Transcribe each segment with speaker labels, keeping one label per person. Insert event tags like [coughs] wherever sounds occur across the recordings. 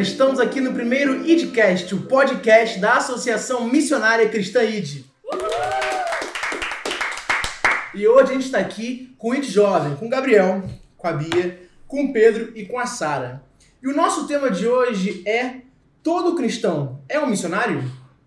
Speaker 1: galera, estamos aqui no primeiro IDCast, o podcast da Associação Missionária Cristã ID. E hoje a gente está aqui com o ID Jovem, com o Gabriel, com a Bia, com o Pedro e com a Sara. E o nosso tema de hoje é Todo cristão é um missionário?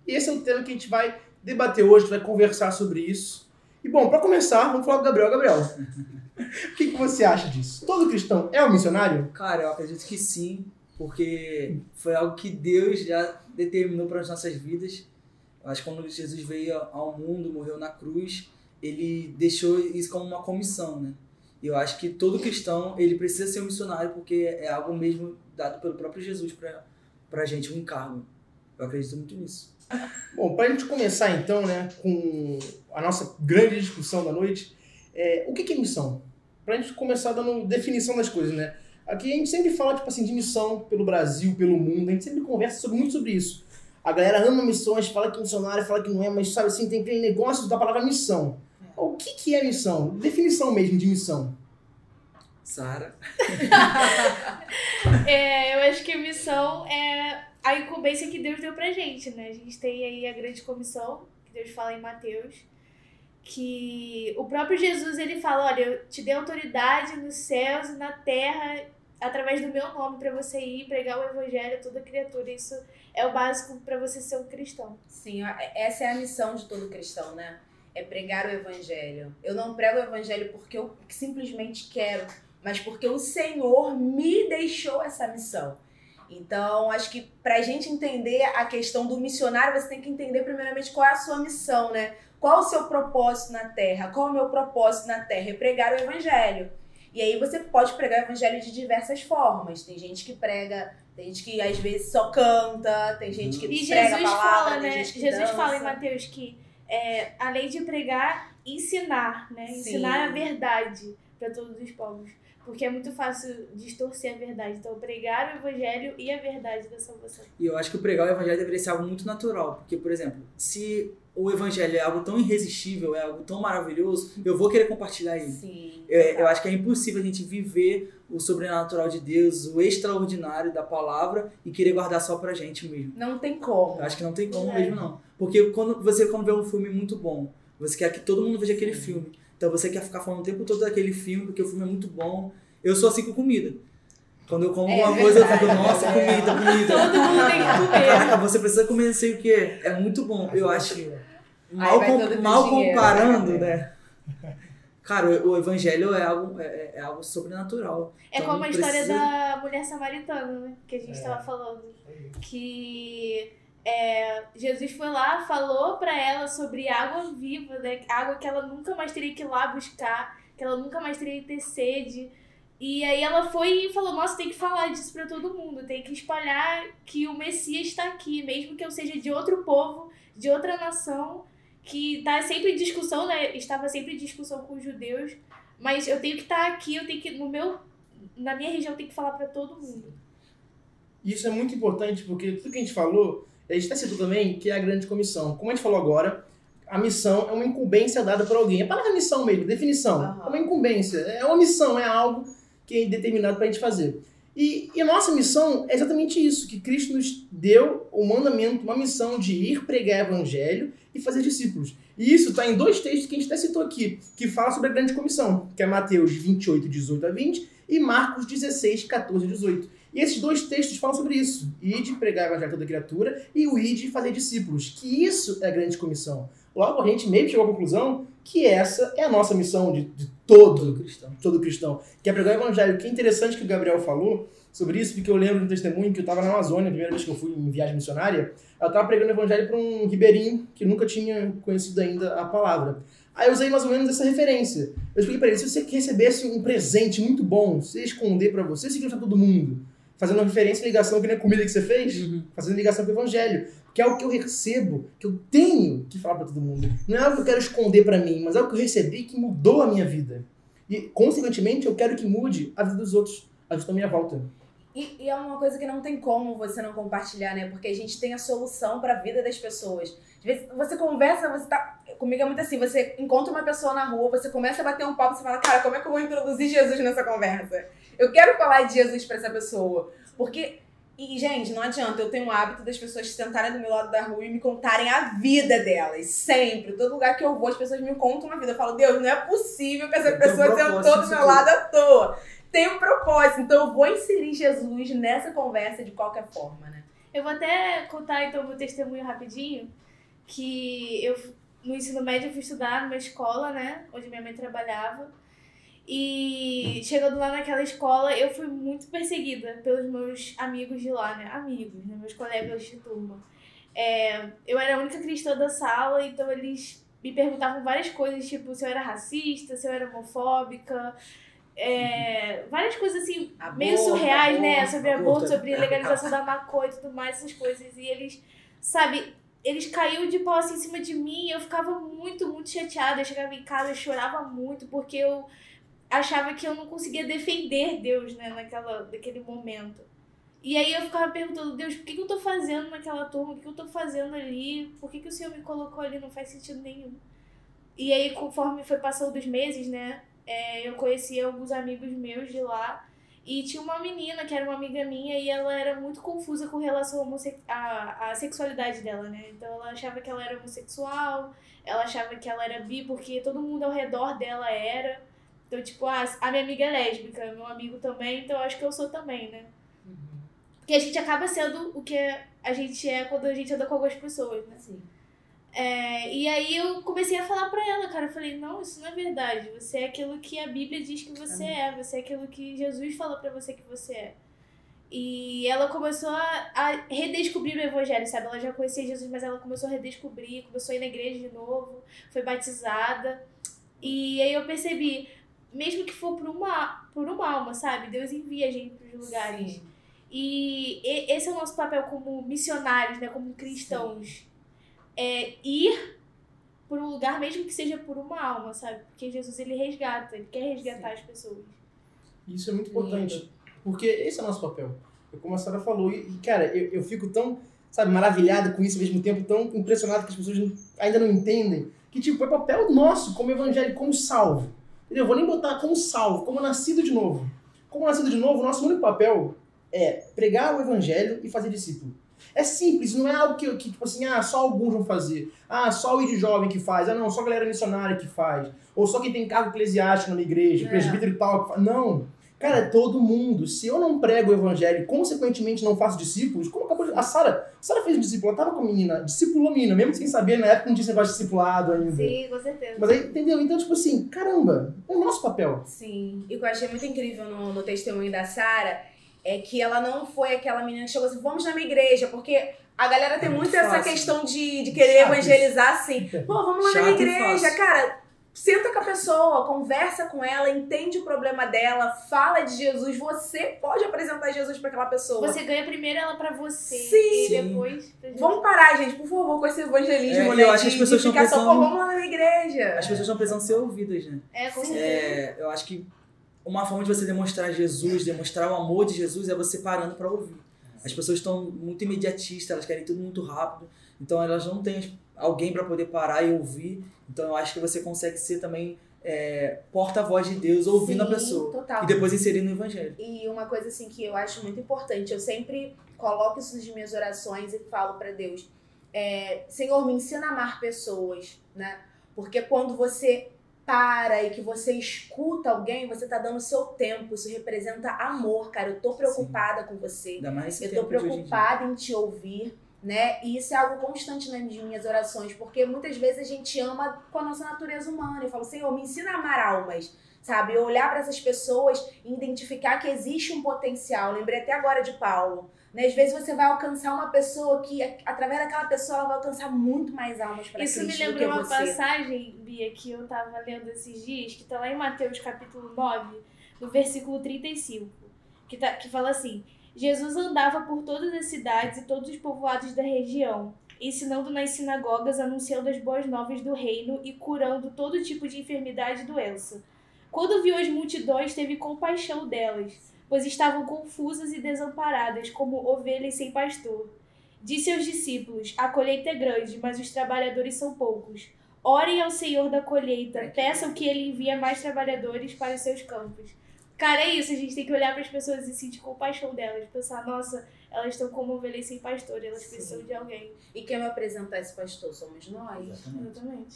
Speaker 1: E esse é o tema que a gente vai debater hoje, vai conversar sobre isso. E bom, para começar, vamos falar com o Gabriel. Gabriel, [laughs] o que, que você acha disso? Todo cristão é um missionário?
Speaker 2: Cara, eu acredito que sim, porque foi algo que Deus já determinou para as nossas vidas. Que quando Jesus veio ao mundo, morreu na cruz, ele deixou isso como uma comissão, né? E eu acho que todo cristão, ele precisa ser um missionário porque é algo mesmo dado pelo próprio Jesus para pra gente, um encargo. Eu acredito muito nisso.
Speaker 1: Bom, para a gente começar então, né, com a nossa grande discussão da noite, é, o que, que é missão? Para a gente começar dando definição das coisas, né? Aqui a gente sempre fala, tipo assim, de missão pelo Brasil, pelo mundo, a gente sempre conversa sobre, muito sobre isso. A galera ama missões, fala que é missionário, fala que não é, mas sabe assim, tem aquele negócio da palavra missão. O que, que é missão? Definição mesmo de missão.
Speaker 2: Sara. [laughs]
Speaker 3: É, eu acho que missão é a incumbência que Deus deu pra gente, né? A gente tem aí a grande comissão, que Deus fala em Mateus, que o próprio Jesus, ele fala, olha, eu te dei autoridade nos céus e na terra através do meu nome para você ir pregar o evangelho a toda criatura. Isso é o básico para você ser um cristão.
Speaker 4: Sim, essa é a missão de todo cristão, né? É pregar o evangelho. Eu não prego o evangelho porque eu simplesmente quero, mas porque o Senhor me deixou essa missão. Então, acho que para a gente entender a questão do missionário, você tem que entender primeiramente qual é a sua missão, né? Qual o seu propósito na terra? Qual é o meu propósito na terra? É pregar o evangelho. E aí você pode pregar o evangelho de diversas formas. Tem gente que prega, tem gente que às vezes só canta, tem gente que
Speaker 3: E
Speaker 4: prega
Speaker 3: Jesus
Speaker 4: a palavra,
Speaker 3: fala,
Speaker 4: tem
Speaker 3: né?
Speaker 4: gente que
Speaker 3: Jesus
Speaker 4: dança.
Speaker 3: fala em Mateus que é, além de pregar, ensinar, né? Ensinar a
Speaker 4: Sim.
Speaker 3: verdade para todos os povos. Porque é muito fácil distorcer a verdade. Então, pregar o evangelho e a verdade da salvação.
Speaker 2: E eu acho que pregar o evangelho deveria ser algo muito natural. Porque, por exemplo, se o evangelho é algo tão irresistível, é algo tão maravilhoso, eu vou querer compartilhar ele.
Speaker 4: Sim.
Speaker 2: Eu, eu acho que é impossível a gente viver o sobrenatural de Deus, o extraordinário da palavra e querer guardar só pra gente mesmo.
Speaker 4: Não tem como.
Speaker 2: Eu acho que não tem como
Speaker 3: Verdade.
Speaker 2: mesmo, não. Porque quando você quando vê um filme muito bom, você quer que todo mundo veja aquele filme. Então você quer ficar falando o tempo todo daquele filme, porque o filme é muito bom. Eu sou assim com comida. Quando eu como
Speaker 4: É
Speaker 2: alguma coisa, eu fico,
Speaker 4: verdade.
Speaker 2: nossa, comida, comida.
Speaker 3: Todo mundo tem que comer.
Speaker 2: Caraca, você precisa comer não sei o que. É muito bom. Eu acho. Mal, com- mal
Speaker 4: dinheiro,
Speaker 2: comparando,
Speaker 4: né?
Speaker 2: né? Cara, o, evangelho é algo, é, é algo sobrenatural.
Speaker 3: É
Speaker 2: Então,
Speaker 3: como a história
Speaker 2: precisa-
Speaker 3: da mulher samaritana, né? Que a gente
Speaker 1: É.
Speaker 3: tava falando. Que é, Jesus foi lá, falou pra ela sobre água viva, né? Água que ela nunca mais teria que ir lá buscar, que ela nunca mais teria que ter sede. E aí ela foi e falou, nossa, tem que falar disso pra todo mundo, tem que espalhar que o Messias está aqui, mesmo que eu seja de outro povo, de outra nação, que tá sempre em discussão, né? Estava sempre em discussão com os judeus, mas eu tenho que estar aqui, eu tenho que, no meu, na minha região, eu tenho que falar pra todo mundo.
Speaker 1: Isso é muito importante porque tudo que a gente falou, a gente até citou também que é a grande comissão. Como a gente falou agora, a missão é uma incumbência dada por alguém. A palavra missão mesmo, definição.
Speaker 4: Aham.
Speaker 1: É uma incumbência, é uma missão, é algo que é determinado para a gente fazer. E, e a nossa missão é exatamente isso, que Cristo nos deu o mandamento, uma missão de ir pregar o evangelho e fazer discípulos. E isso está em dois textos que a gente até citou aqui, que fala sobre a grande comissão, que é Mateus 28, 18 a 20 e Marcos 16, 14 a 18. E esses dois textos falam sobre isso. Ide pregar o evangelho a toda criatura e o ide fazer discípulos. Que isso é a grande comissão. Logo, a gente meio que chegou à conclusão que essa é a nossa missão de, de todo
Speaker 2: Todo cristão.
Speaker 1: todo cristão, que é pregar o evangelho. Que é interessante que o Gabriel falou sobre isso, porque eu lembro de um testemunho que eu estava na Amazônia, a primeira vez que eu fui em viagem missionária, eu estava pregando o evangelho para um ribeirinho que nunca tinha conhecido ainda a palavra. Aí eu usei mais ou menos essa referência. Eu expliquei para ele, se você recebesse um presente muito bom, você esconder para você, você queria para todo mundo. Fazendo uma referência e ligação que nem a comida que você fez,
Speaker 2: Uhum.
Speaker 1: fazendo ligação com o evangelho. Que é o que eu recebo, que eu tenho que falar para todo mundo. Não é algo que eu quero esconder para mim, mas é algo que eu recebi que mudou a minha vida. E, consequentemente, eu quero que mude a vida dos outros, a vida da minha volta.
Speaker 4: E, e é uma coisa que não tem como você não compartilhar, né? Porque a gente tem a solução para a vida das pessoas. Às vezes você conversa, você tá. Comigo é muito assim: você encontra uma pessoa na rua, você começa a bater um papo, você fala, cara, como é que eu vou introduzir Jesus nessa conversa? Eu quero falar de Jesus para essa pessoa. Porque E, gente, não adianta, eu tenho o hábito das pessoas sentarem do meu lado da rua e me contarem a vida delas. Sempre. Todo lugar que eu vou, as pessoas me contam uma vida. Eu falo, Deus, não é possível que essa
Speaker 2: um
Speaker 4: pessoa sentou do meu
Speaker 2: tudo.
Speaker 4: lado à toa. Tem um propósito. Então eu vou inserir Jesus nessa conversa de qualquer forma, né?
Speaker 3: Eu vou até contar então meu testemunho rapidinho, que eu no ensino médio eu fui estudar numa escola, né, onde minha mãe trabalhava. E chegando lá naquela escola, eu fui muito perseguida pelos meus amigos de lá, né? Amigos, né? Meus colegas de turma. É, eu era a única cristã da sala, então eles me perguntavam várias coisas, tipo se eu era racista, se eu era homofóbica, é, várias coisas assim, meio
Speaker 4: Aborto,
Speaker 3: surreais, né?
Speaker 4: aborto,
Speaker 3: Sobre aborto, sobre legalização da maconha e tudo mais, essas coisas. E eles, sabe, eles caíam de pau assim em cima de mim eu ficava muito, muito chateada. Eu chegava em casa e chorava muito porque eu achava que eu não conseguia defender Deus, né, naquela, naquele momento. E aí eu ficava perguntando, Deus, por que, que eu tô fazendo naquela turma? O que, eu tô fazendo ali? Por que, que o Senhor me colocou ali? Não faz sentido nenhum. E aí, conforme foi passando os meses, né, é, eu conheci alguns amigos meus de lá. E tinha uma menina que era uma amiga minha e ela era muito confusa com relação à, à sexualidade dela, né? Então ela achava que ela era homossexual, ela achava que ela era bi, porque todo mundo ao redor dela era. Então, tipo, ah, a minha amiga é lésbica, meu amigo também, então eu acho que eu sou também, né? Porque a gente acaba sendo o que a gente é quando a gente anda com algumas pessoas, né?
Speaker 4: Assim.
Speaker 3: É, e aí eu comecei a falar pra ela, cara. Eu falei, não, isso não é verdade. Você é aquilo que a Bíblia diz que você é. Você é aquilo que Jesus falou pra você que você é. E ela começou a, a redescobrir o evangelho, sabe? Ela já conhecia Jesus, mas ela começou a redescobrir, começou a ir na igreja de novo, foi batizada. E aí eu percebi, mesmo que for por uma, por uma alma, sabe? Deus envia a gente pros lugares.
Speaker 4: Sim.
Speaker 3: E e- esse é o nosso papel como missionários, né? Como cristãos. É ir por um lugar, mesmo que seja por uma alma, sabe? Porque Jesus, ele resgata, ele quer resgatar as pessoas.
Speaker 1: Isso é muito importante. Porque esse é o nosso papel. É Como a Sara falou. E, cara, eu, eu fico tão, sabe, maravilhado com isso ao mesmo tempo, tão impressionado que as pessoas ainda não entendem. Que, tipo, é papel nosso, como evangélico, como salvo. Entendeu? Eu vou nem botar como salvo, como nascido de novo. Como nascido de novo, o nosso único papel é pregar o evangelho e fazer discípulo. É simples, não é algo que, que, tipo assim, ah, só alguns vão fazer. Ah, só o ID jovem que faz. Ah, não, só a galera missionária que faz. Ou só quem tem cargo eclesiástico na minha igreja,
Speaker 4: É.
Speaker 1: presbítero e tal. que faz. Não. Cara, é todo mundo. Se eu não prego o evangelho e, consequentemente, não faço discípulos, como de... A Sara, a Sara fez um discípulo, ela tava com a menina, discipulou a menina, mesmo sem saber, na época não tinha esse negócio de discipulado ainda.
Speaker 3: Sim, com certeza.
Speaker 1: Mas aí, entendeu? Então, tipo assim, caramba, é o nosso papel.
Speaker 4: Sim. E o que eu achei muito incrível no, no testemunho da Sara é que ela não foi aquela menina que chegou assim, vamos na minha igreja, porque a galera tem
Speaker 2: É muito
Speaker 4: muito essa questão de, de querer
Speaker 1: Chato
Speaker 4: evangelizar assim. Pô, vamos lá na minha
Speaker 2: Chato
Speaker 4: igreja, cara. Senta com a pessoa, conversa com ela, entende o problema dela, fala de Jesus. Você pode apresentar Jesus pra aquela pessoa.
Speaker 3: Você ganha primeiro ela pra você.
Speaker 4: Sim.
Speaker 3: E
Speaker 2: Sim.
Speaker 3: depois.
Speaker 4: Vamos parar, gente, por favor, com esse evangelismo,
Speaker 2: É,
Speaker 4: né?
Speaker 2: eu acho que as
Speaker 4: de-
Speaker 2: pessoas estão
Speaker 4: ficar só, vamos lá na minha igreja.
Speaker 2: As pessoas estão precisando ser ouvidas, né?
Speaker 3: É, com certeza.
Speaker 2: É, eu acho que uma forma de você demonstrar Jesus, demonstrar o amor de Jesus é você parando para ouvir. As pessoas estão muito imediatistas, elas querem tudo muito rápido, então elas não têm alguém para poder parar e ouvir. Então eu acho que você consegue ser também é, porta-voz de Deus, ouvindo a
Speaker 4: Sim,
Speaker 2: pessoa.
Speaker 4: Total.
Speaker 2: E depois inserindo no evangelho.
Speaker 4: E uma coisa assim que eu acho muito importante, eu sempre coloco isso nas minhas orações e falo pra Deus, é, Senhor, me ensina a amar pessoas, né? Porque quando você para e que você escuta alguém, você tá dando seu tempo, isso representa amor, cara. Eu tô preocupada com você.
Speaker 2: Ainda mais
Speaker 4: Eu tô preocupada em te ouvir, né? E isso é algo constante nas minhas orações, porque muitas vezes a gente ama com a nossa natureza humana. Eu falo, Senhor, me ensina a amar almas, sabe? Eu olhar para essas pessoas e identificar que existe um potencial. Lembrei até agora de Paulo. Né? Às vezes você vai alcançar uma pessoa que, através daquela pessoa, ela vai alcançar muito mais almas para
Speaker 3: Isso me
Speaker 4: Cristo do
Speaker 3: lembrou uma
Speaker 4: você.
Speaker 3: passagem, Bia, que eu tava lendo esses dias, que tá lá em Mateus capítulo 9, no versículo 35, que, tá, que fala assim: Jesus andava por todas as cidades e todos os povoados da região, ensinando nas sinagogas, anunciando as boas novas do reino e curando todo tipo de enfermidade e doença. Quando viu as multidões, teve compaixão delas, pois estavam confusas e desamparadas, como ovelhas sem pastor. Disse aos discípulos: A colheita é grande, mas os trabalhadores são poucos. Orem ao Senhor da colheita, peçam que ele envie mais trabalhadores para os seus campos. Cara, é isso, a gente tem que olhar para as pessoas e sentir compaixão delas, pensar, nossa, elas estão como ovelhas sem pastor, elas
Speaker 4: Sim.
Speaker 3: precisam de alguém.
Speaker 4: E quem vai apresentar esse pastor somos nós.
Speaker 2: Exatamente.
Speaker 3: Exatamente.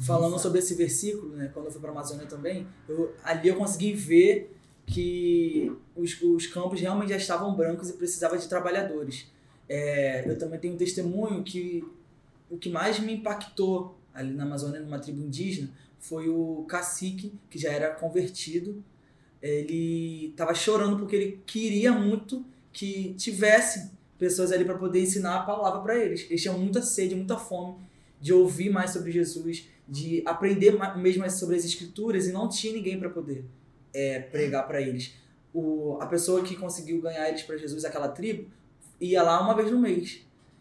Speaker 2: Falando sobre esse versículo, né, quando eu fui para a Amazônia também, eu, ali eu consegui ver que os, os campos realmente já estavam brancos e precisava de trabalhadores. É, eu também tenho um testemunho que o que mais me impactou ali na Amazônia, numa tribo indígena, foi o cacique, que já era convertido. Ele estava chorando porque ele queria muito que tivesse pessoas ali para poder ensinar a palavra para eles. Eles tinham muita sede, muita fome de ouvir mais sobre Jesus, de aprender mesmo mais sobre as escrituras e não tinha ninguém para poder é, pregar para eles. O, a pessoa que conseguiu ganhar eles para Jesus, aquela tribo, ia lá uma vez no mês.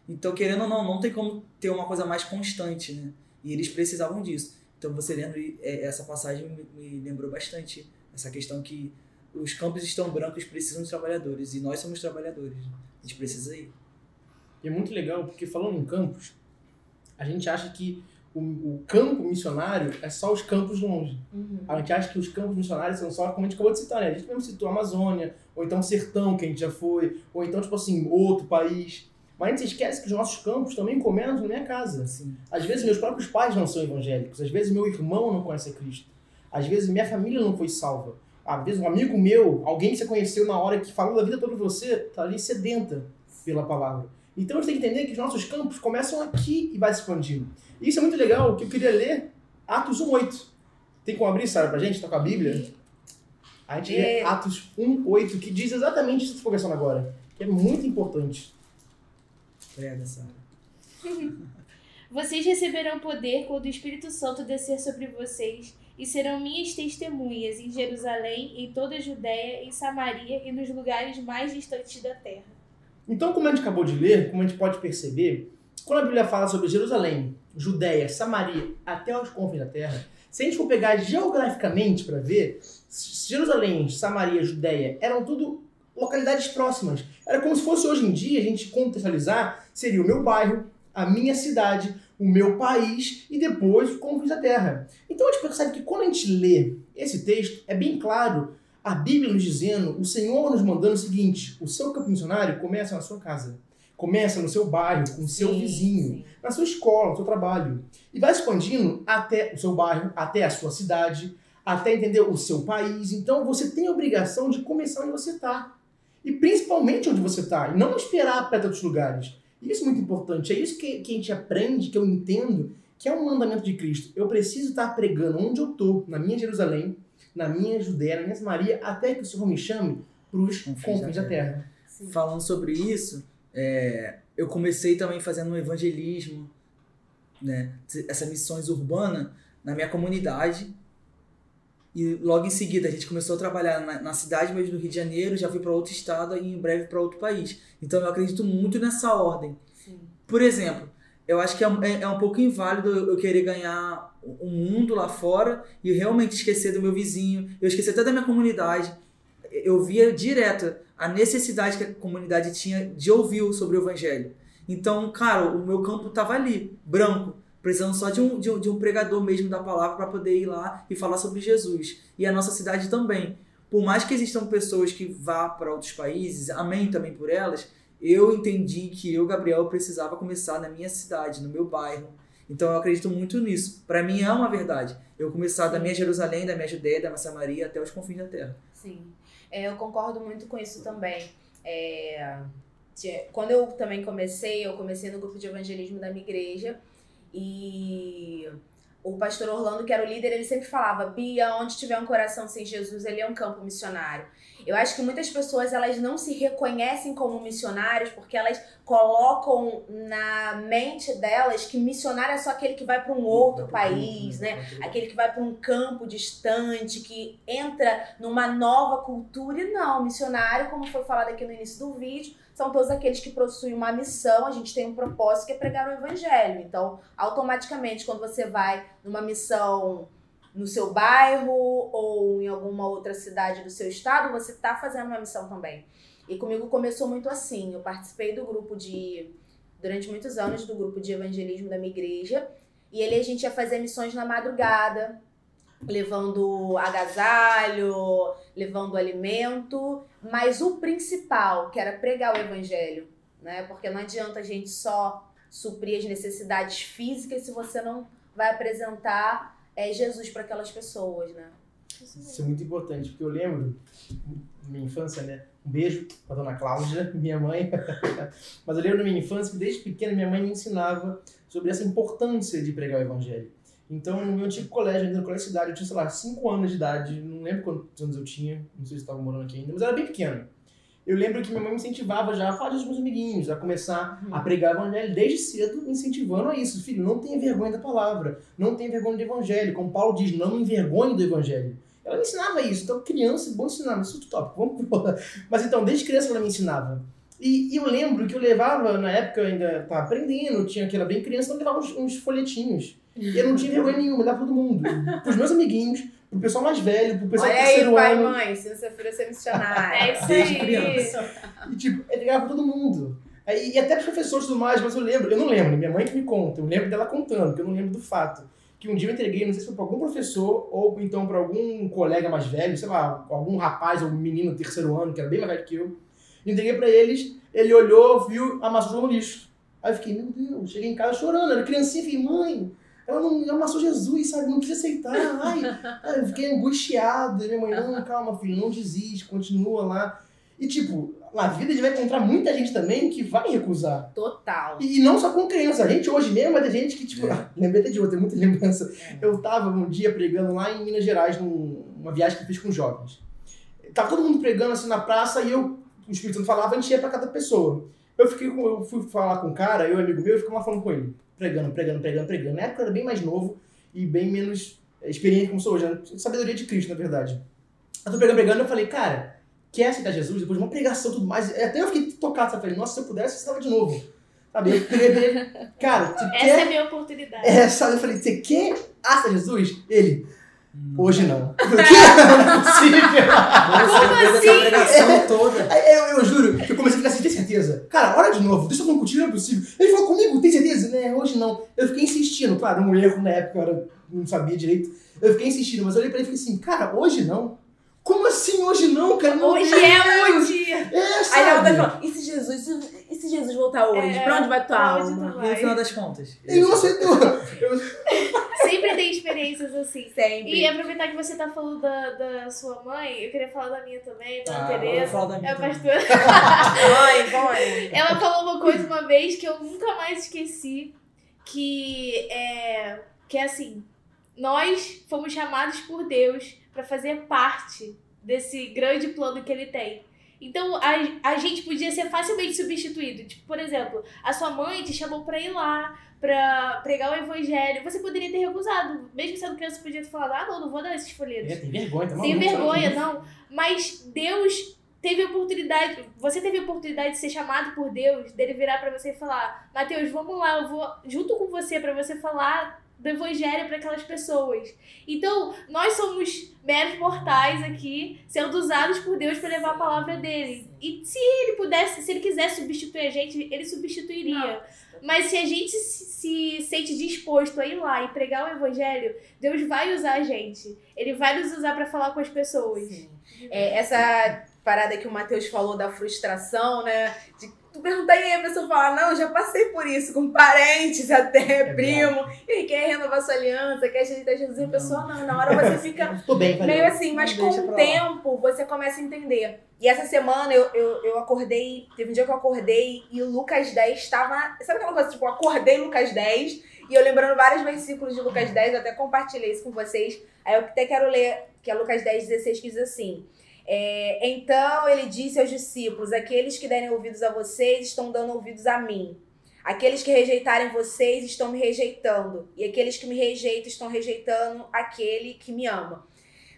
Speaker 2: Então, querendo ou não, não tem como ter uma coisa mais constante, né? E eles precisavam disso. Então, você lendo é, essa passagem me lembrou bastante essa questão que os campos estão brancos, precisam de trabalhadores e nós somos trabalhadores. né? A gente precisa ir.
Speaker 1: E é muito legal, porque falando em campos, a gente acha que o, o campo missionário é só os campos longe.
Speaker 4: Uhum.
Speaker 1: A gente acha que os campos missionários são só, como a gente acabou de citar, né? A gente mesmo citou a Amazônia, ou então Sertão, que a gente já foi, ou então, tipo assim, outro país. Mas a gente esquece que os nossos campos também começam na minha casa.
Speaker 2: Assim,
Speaker 1: Às vezes meus próprios pais não são evangélicos, às vezes meu irmão não conhece a Cristo, às vezes minha família não foi salva. Às vezes um amigo meu, alguém que você conheceu na hora que falou da vida toda pra você, tá ali sedenta pela palavra. Então a gente tem que entender que os nossos campos começam aqui e vai se expandindo. E isso é muito legal, que eu queria ler Atos 1.8. Tem como abrir, Sara, pra gente? Tá com a Bíblia? A gente lê
Speaker 4: É.
Speaker 1: Atos 1.8, que diz exatamente isso que está conversando agora. Que é muito importante.
Speaker 2: prega, Sara. [laughs]
Speaker 3: Vocês receberão poder quando o Espírito Santo descer sobre vocês e serão minhas testemunhas em Jerusalém, em toda a Judéia, em Samaria e nos lugares mais distantes da terra.
Speaker 1: Então, como a gente acabou de ler, como a gente pode perceber, quando a Bíblia fala sobre Jerusalém, Judéia, Samaria, até os confins da terra, se a gente for pegar geograficamente para ver, Jerusalém, Samaria, Judéia eram tudo localidades próximas. Era como se fosse hoje em dia, a gente contextualizar, seria o meu bairro, a minha cidade, o meu país e depois os confins da terra. Então a gente percebe que quando a gente lê esse texto, é bem claro a Bíblia nos dizendo, o Senhor nos mandando o seguinte: o seu campo missionário começa na sua casa, começa no seu bairro, com o seu
Speaker 4: Sim,
Speaker 1: vizinho,
Speaker 4: sim.
Speaker 1: na sua escola, no seu trabalho. E vai expandindo até o seu bairro, até a sua cidade, até entender o seu país. Então você tem a obrigação de começar onde você está. E principalmente onde você está. E não esperar para outros lugares. Isso é muito importante. É isso que, que a gente aprende, que eu entendo, que é um mandamento de Cristo. Eu preciso estar pregando onde eu estou, na minha Jerusalém, na minha Judéia, na minha Samaria, até que o Senhor me chame para os
Speaker 2: Confins da
Speaker 1: terra.
Speaker 4: Sim.
Speaker 2: Falando sobre isso, é, eu comecei também fazendo um evangelismo, né, essa missões urbana na minha comunidade. E logo em seguida a gente começou a trabalhar na, na cidade mesmo do Rio de Janeiro, já fui para outro estado e em breve para outro país. Então eu acredito muito nessa ordem.
Speaker 4: Sim.
Speaker 2: Por exemplo, eu acho que é, é- é um pouco inválido eu querer ganhar o mundo lá fora e realmente esquecer do meu vizinho, eu esquecer até da minha comunidade. Eu via direto a necessidade que a comunidade tinha de ouvir sobre o evangelho. Então, cara, o meu campo tava ali, branco, precisando só de um, de um, de um pregador mesmo da palavra para poder ir lá e falar sobre Jesus. E a nossa cidade também. Por mais que existam pessoas que vá para outros países, amém também por elas, eu entendi que eu, Gabriel, precisava começar na minha cidade, no meu bairro. Então eu acredito muito nisso. Para mim é uma verdade. Eu começar da minha Jerusalém, da minha Judeia, da minha Samaria até os confins da terra.
Speaker 4: Sim, É, eu concordo muito com isso também. É, quando eu também comecei, eu comecei no grupo de evangelismo da minha igreja e o pastor Orlando, que era o líder, ele sempre falava, Bia, onde tiver um coração sem Jesus, ele é um campo missionário. Eu acho que muitas pessoas, elas não se reconhecem como missionários porque elas colocam na mente delas que missionário é só aquele que vai para um outro país, né? aquele que vai para um campo distante, que entra numa nova cultura. E não, missionário, como foi falado aqui no início do vídeo, são todos aqueles que possuem uma missão, a gente tem um propósito que é pregar o evangelho. Então, automaticamente, quando você vai numa missão no seu bairro ou em alguma outra cidade do seu estado, você está fazendo uma missão também. E comigo começou muito assim. Eu participei do grupo de. Durante muitos anos, do grupo de evangelismo da minha igreja. E ali a gente ia fazer missões na madrugada. Levando agasalho, levando alimento, mas o principal, que era pregar o evangelho, né? Porque não adianta a gente só suprir as necessidades físicas se você não vai apresentar é, Jesus para aquelas pessoas, né?
Speaker 1: Isso é muito importante, porque eu lembro, minha infância, né? Um beijo pra dona Cláudia, [laughs] minha mãe. Mas eu lembro da minha infância que desde pequena minha mãe me ensinava sobre essa importância de pregar o evangelho. Então, no meu antigo colégio, ainda no colégio cidade, eu tinha, sei lá, 5 anos de idade, não lembro quantos anos eu tinha, não sei se estava morando aqui ainda, mas era bem pequeno. Eu lembro que minha mãe me incentivava já a falar dos meus amiguinhos, a começar a pregar o evangelho desde cedo, me incentivando a isso. Filho, não tenha vergonha da palavra, não tenha vergonha do evangelho. Como Paulo diz, não envergonhe do evangelho. Ela me ensinava isso. Então, criança, bom ensinar, isso é top. Vamos [laughs] Mas então, desde criança ela me ensinava. E, e, eu lembro que eu levava, na época eu ainda estava aprendendo, tinha que era bem criança, eu levava uns, uns folhetinhos. E eu não tinha vergonha nenhuma, dava pra todo mundo. Pros meus amiguinhos, pro pessoal mais velho, pro pessoal
Speaker 4: Olha
Speaker 1: do terceiro
Speaker 4: aí, pai e
Speaker 1: ano.
Speaker 4: mãe, se você for ser missionário.
Speaker 3: É isso
Speaker 2: Desde
Speaker 3: aí.
Speaker 2: criança.
Speaker 1: E tipo, eu ligava pra todo mundo. Aí, e até pros professores e tudo mais, mas eu lembro, eu não lembro, minha mãe que me conta, eu lembro dela contando, porque eu não lembro do fato. Que um dia eu entreguei, não sei se foi pra algum professor ou então pra algum colega mais velho, sei lá, algum rapaz ou menino do terceiro ano, que era bem mais velho que eu. Entreguei pra eles, ele olhou, viu, amassou no lixo. Aí eu fiquei, meu Deus, cheguei em casa chorando, era criancinha, fiquei, mãe, ela não amassou Jesus, sabe? Não quis aceitar. Ai, eu fiquei angustiado. E minha mãe, não, calma, filho, não desiste, continua lá. E tipo, na vida a gente vai encontrar muita gente também que vai recusar.
Speaker 4: Total.
Speaker 1: E, e não só com criança, a gente hoje mesmo vai ter gente que, tipo,
Speaker 2: É. [laughs]
Speaker 1: ah, lembrei até de outra, tem muita lembrança. Eu tava um dia pregando lá em Minas Gerais, numa viagem que eu fiz com jovens. Tava todo mundo pregando assim na praça e eu, o Espírito Santo falava, a gente ia pra cada pessoa. Eu fiquei com, eu fui falar com um cara, eu amigo meu, e ficamos lá falando com ele. Pregando, pregando, pregando, pregando. Na época eu era bem mais novo e bem menos eh, experiente como sou hoje, né? sabedoria de Cristo, na verdade. Eu tô pregando, pregando, eu falei, cara, quer aceitar Jesus depois de uma pregação e tudo mais? Até eu fiquei tocado, sabe? Falei, nossa, se eu pudesse, eu estava de novo. Sabe? Eu queria [laughs] cara, você
Speaker 3: Essa
Speaker 1: quer...
Speaker 3: é a minha oportunidade.
Speaker 1: É, sabe? Eu falei, você quer aceitar Jesus? Ele,
Speaker 2: Hum.
Speaker 1: hoje não. [laughs] Eu falei, "Que? [laughs] não é possível.
Speaker 2: Nossa, depois
Speaker 3: assim?
Speaker 2: dessa pregação toda.
Speaker 1: Eu, eu juro, que eu comecei a ficar assim, tem certeza? Cara, olha de novo, deixa eu falar contigo, não é possível. Ele falou comigo, tem certeza? Né, hoje não. Eu fiquei insistindo, claro, um erro na época, eu não sabia direito. Eu fiquei insistindo, mas eu olhei pra ele e fiquei assim, cara, hoje não? Como assim hoje não, cara? Meu
Speaker 3: Hoje é o dia.
Speaker 1: É,
Speaker 4: Aí ela
Speaker 1: sabe?
Speaker 4: vai falar, e se Jesus, e se- e Jesus voltar hoje?
Speaker 3: É,
Speaker 4: pra onde vai tua
Speaker 3: tu
Speaker 4: alma?
Speaker 3: vai?
Speaker 2: E no final das contas.
Speaker 1: Ele não aceitou.
Speaker 3: Sempre tem experiências assim.
Speaker 4: Sempre.
Speaker 3: E aproveitar que você tá falando da, da sua mãe, eu queria falar da minha também, da
Speaker 1: Ah,
Speaker 2: Eu vou
Speaker 3: Tereza.
Speaker 2: falar da minha
Speaker 3: É a
Speaker 2: também.
Speaker 3: pastora.
Speaker 4: Mãe, mãe.
Speaker 3: Ela falou uma coisa uma vez que eu nunca mais esqueci, que é que é assim, nós fomos chamados por Deus para fazer parte desse grande plano que ele tem. Então a, a gente podia ser facilmente substituído. Tipo, por exemplo, a sua mãe te chamou para ir lá para pregar o evangelho. Você poderia ter recusado, mesmo sendo criança, você podia ter falado: "Ah, não, não vou dar esses folhetos".
Speaker 1: É, tem vergonha, tá
Speaker 3: Sem vergonha, não. Mas Deus teve a oportunidade. Você teve a oportunidade de ser chamado por Deus, dele virar pra você e falar: Mateus, vamos lá, eu vou junto com você pra você falar do evangelho para aquelas pessoas. Então, nós somos meros mortais aqui, sendo usados por Deus para levar a palavra dele. E se ele pudesse, se ele quisesse substituir a gente, ele substituiria. Mas se a gente se, se sente disposto a ir lá e pregar o evangelho, Deus vai usar a gente. Ele vai nos usar para falar com as pessoas.
Speaker 4: É, essa parada que o Matheus falou da frustração, né? De tu perguntar e aí a pessoa fala, não, já passei por isso, com parentes até,
Speaker 1: É
Speaker 4: primo. E aí, quer renovar sua aliança, quer aceitar Jesus, e a pessoa não. Na hora você [laughs] fica
Speaker 1: bem,
Speaker 4: meio assim, mas com o tempo você começa a entender. E essa semana eu, eu, eu acordei, teve um dia que eu acordei e o Lucas 10 estava. Sabe aquela coisa, tipo, eu acordei Lucas 10 e eu lembrando vários versículos de Lucas 10, eu até compartilhei isso com vocês. Aí eu até quero ler, que é Lucas 10, 16, que diz assim. É, então ele disse aos discípulos: Aqueles que derem ouvidos a vocês estão dando ouvidos a mim. Aqueles que rejeitarem vocês estão me rejeitando. E aqueles que me rejeitam estão rejeitando aquele que me ama.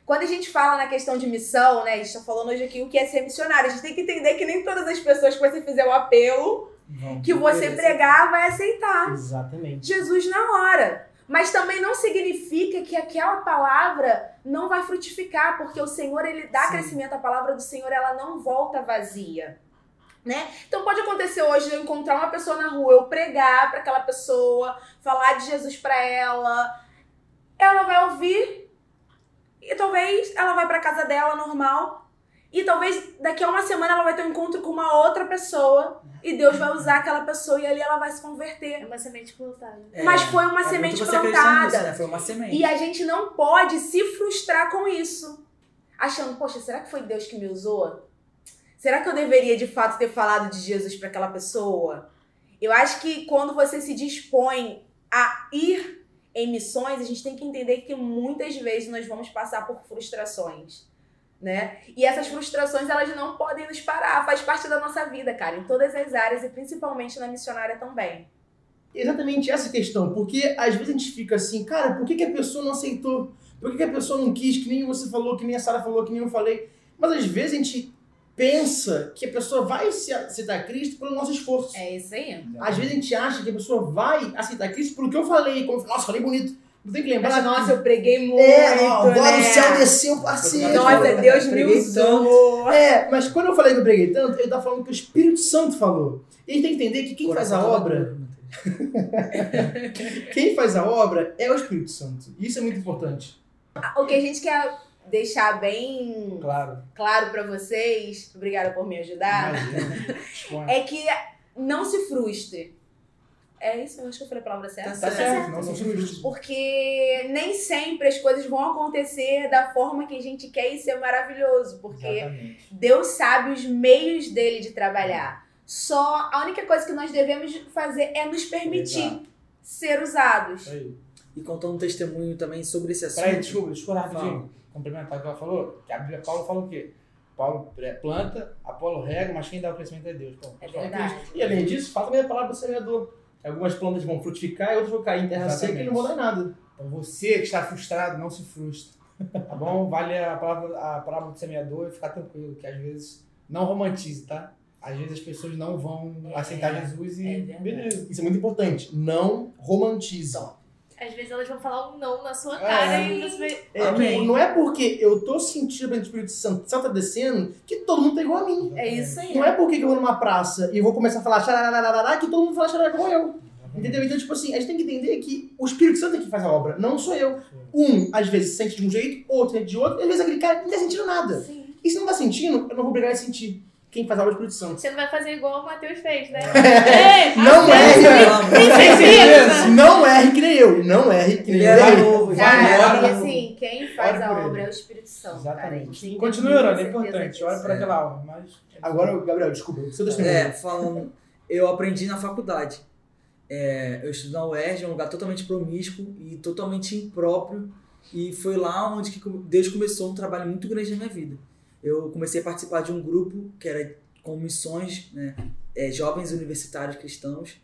Speaker 4: Quando a gente fala na questão de missão, né? A gente tá falando hoje aqui o que é ser missionário. A gente tem que entender que nem todas as pessoas que você fizer o apelo
Speaker 2: Vão
Speaker 4: que você pregar vai aceitar
Speaker 1: Exatamente.
Speaker 4: Jesus na hora. Mas também não significa que aquela palavra não vai frutificar, porque o Senhor ele dá
Speaker 2: Sim.
Speaker 4: crescimento à palavra do Senhor, ela não volta vazia. Né? Então pode acontecer hoje eu encontrar uma pessoa na rua, eu pregar para aquela pessoa, falar de Jesus para ela, ela vai ouvir E talvez ela vai pra casa dela normal. E talvez daqui a uma semana ela vai ter um encontro com uma outra pessoa. E Deus vai usar aquela pessoa e ali ela vai se converter.
Speaker 3: É uma semente plantada.
Speaker 2: É,
Speaker 4: Mas foi uma
Speaker 2: é
Speaker 4: semente plantada.
Speaker 2: nisso, né? Foi uma semente.
Speaker 4: E a gente não pode se frustrar com isso. Achando, poxa, será que foi Deus que me usou? Será que eu deveria de fato ter falado de Jesus para aquela pessoa? Eu acho que quando você se dispõe a ir em missões, a gente tem que entender que muitas vezes nós vamos passar por frustrações, né? E essas frustrações, elas não podem nos parar, faz parte da nossa vida, cara, em todas as áreas e principalmente na missionária também.
Speaker 1: Exatamente essa questão, porque às vezes a gente fica assim, cara, por que, que a pessoa não aceitou? Por que, que a pessoa não quis, que nem você falou, que nem a Sara falou, que nem eu falei? Mas às vezes a gente pensa que a pessoa vai se aceitar Cristo pelo nosso esforço.
Speaker 4: É isso aí.
Speaker 1: Às vezes a gente acha que a pessoa vai aceitar Cristo pelo que eu falei. Como, nossa, falei bonito. Não tem que lembrar.
Speaker 4: Mas, nossa, eu preguei muito,
Speaker 1: é, agora
Speaker 4: né?
Speaker 1: o céu desceu, parceiro.
Speaker 4: Nossa, Deus me usou.
Speaker 1: É, mas quando eu falei que eu preguei tanto, eu tava falando que o Espírito Santo falou. E a gente tem que entender que quem faz a obra,
Speaker 2: duro, [laughs]
Speaker 1: quem faz a obra é o Espírito Santo. Isso é muito importante.
Speaker 4: O que a gente quer deixar bem
Speaker 5: Claro.
Speaker 4: claro pra vocês, obrigada por me ajudar,
Speaker 5: Imagina. [laughs]
Speaker 4: É que não se frustre. É isso? Eu acho que eu falei a palavra certa.
Speaker 2: Tá
Speaker 5: Tá
Speaker 2: certo.
Speaker 5: certo, não se frustre.
Speaker 4: Porque nem sempre as coisas vão acontecer da forma que a gente quer e ser maravilhoso. Porque
Speaker 5: Exatamente.
Speaker 4: Deus sabe os meios dele de trabalhar. Só a única coisa que nós devemos fazer é nos permitir
Speaker 5: Exato.
Speaker 4: ser usados.
Speaker 5: Aí.
Speaker 2: E contando um testemunho também sobre esse assunto.
Speaker 5: Peraí, desculpa, desculpa rapidinho. Complementar o que ela falou. Que a Bíblia, Paulo falou o quê? Paulo planta, Apolo rega, mas quem dá o crescimento é Deus. Pô,
Speaker 4: É
Speaker 5: só
Speaker 4: verdade.
Speaker 1: E além disso, fala também a palavra do semeador. Algumas plantas vão frutificar e outras vão cair em terra
Speaker 5: Exatamente.
Speaker 1: seca e não vão dar nada.
Speaker 5: Então você que está frustrado, não se frustre. Tá bom? [laughs] Vale a palavra, a palavra do semeador e ficar tranquilo, que às vezes não romantize, tá? Às vezes as pessoas não vão
Speaker 4: É,
Speaker 5: aceitar Jesus e
Speaker 4: é
Speaker 5: beleza.
Speaker 1: Isso é muito importante. Não romantize.
Speaker 3: Às vezes elas vão falar um não na sua
Speaker 5: É.
Speaker 3: cara e você vai.
Speaker 1: É, não é porque eu tô sentindo o Espírito Santo, Santo tá descendo que todo mundo tá igual a mim.
Speaker 4: É isso aí.
Speaker 1: Não é porque eu vou numa praça e vou começar a falar xararararará que todo mundo fala xarará como eu. Entendeu? Então, tipo assim, a gente tem que entender que o Espírito Santo é que faz a obra, não sou eu. Um, às vezes, sente de um jeito, outro sente de outro, e às vezes aquele cara não tá sentindo nada.
Speaker 3: Sim.
Speaker 1: E se não tá sentindo, eu não vou obrigar ele a sentir. Quem faz a obra é o Espírito Santo.
Speaker 3: Você não vai fazer igual o Matheus fez, né? [laughs]
Speaker 1: Não
Speaker 3: é.
Speaker 1: erre!
Speaker 3: Tem certeza?
Speaker 1: Não erre que nem eu. Não erre que nem
Speaker 2: Ele
Speaker 1: eu.
Speaker 2: era novo,
Speaker 4: Cara, e assim, quem faz a obra é o Espírito Santo,
Speaker 5: Exatamente. Continue orando, é importante. Olha por aquela alma, mas.
Speaker 1: Agora, Gabriel, desculpa, seu testemunho.
Speaker 2: É, falando, eu aprendi na faculdade. É, eu estudo na UERJ, é um lugar totalmente promíscuo e totalmente impróprio. E foi lá onde que Deus começou um trabalho muito grande na minha vida. Eu comecei a participar de um grupo que era com missões, né, é, jovens universitários cristãos.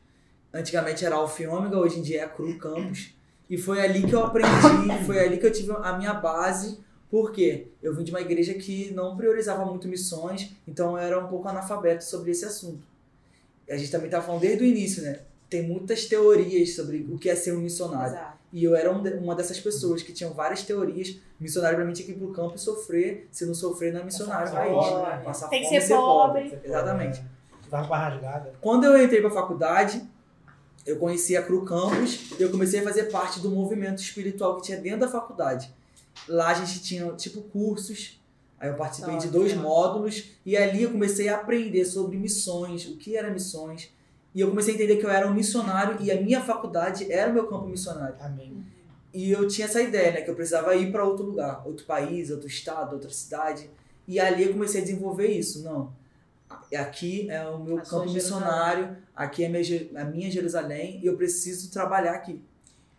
Speaker 2: Antigamente era Alfa e Ômega, hoje em dia é a Cru Campus. E foi ali que eu aprendi, [coughs] foi ali que eu tive a minha base porque eu vim de uma igreja que não priorizava muito missões, então eu era um pouco analfabeto sobre esse assunto. A gente também estava falando desde o início, né? Tem muitas teorias sobre o que é ser um missionário.
Speaker 4: Exato.
Speaker 2: E eu era um uma dessas pessoas que tinham várias teorias. Missionário pra mim tinha que ir pro campo e sofrer. Se não sofrer, não é missionário
Speaker 5: Passar
Speaker 2: raiz.
Speaker 5: fome, né?
Speaker 2: Passar
Speaker 3: Tem que
Speaker 2: fome e
Speaker 3: ser pobre.
Speaker 2: Exatamente.
Speaker 5: Tava com a rasgada.
Speaker 2: Quando eu entrei pra faculdade, eu conheci a Cru Campus e eu comecei a fazer parte do movimento espiritual que tinha dentro da faculdade. Lá a gente tinha, tipo, cursos. Aí eu participei de
Speaker 4: Nossa.
Speaker 2: dois módulos e ali eu comecei a aprender sobre missões, o que era missões. E eu comecei a entender que eu era um missionário e a minha faculdade era o meu campo missionário.
Speaker 5: Amém.
Speaker 2: E eu tinha essa ideia, né? Que eu precisava ir para outro lugar, outro país, outro estado, outra cidade. E ali eu comecei a desenvolver isso. Não, aqui é o meu
Speaker 4: A
Speaker 2: campo
Speaker 4: Jerusalém.
Speaker 2: missionário, aqui é minha a minha Jerusalém e eu preciso trabalhar aqui.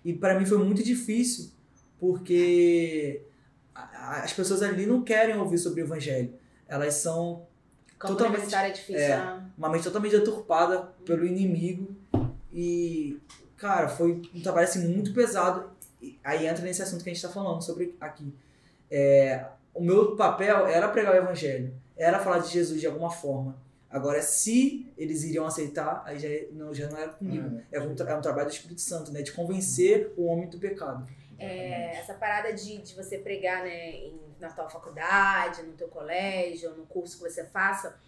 Speaker 2: E para mim foi muito difícil, porque as pessoas ali não querem ouvir sobre o evangelho. Elas são Totalmente.
Speaker 4: é difícil,
Speaker 2: É.
Speaker 4: né?
Speaker 2: uma mente totalmente deturpada pelo inimigo. E, cara, foi um trabalho assim, muito pesado. E aí entra nesse assunto que a gente está falando sobre aqui. É, o meu papel era pregar o evangelho, era falar de Jesus de alguma forma. Agora, se eles iriam aceitar, aí já não, já não era comigo. É um, é um trabalho do Espírito Santo, né? De convencer o homem do pecado.
Speaker 4: É, essa parada de, de você pregar né, em, na tua faculdade, no teu colégio, no curso que você faça,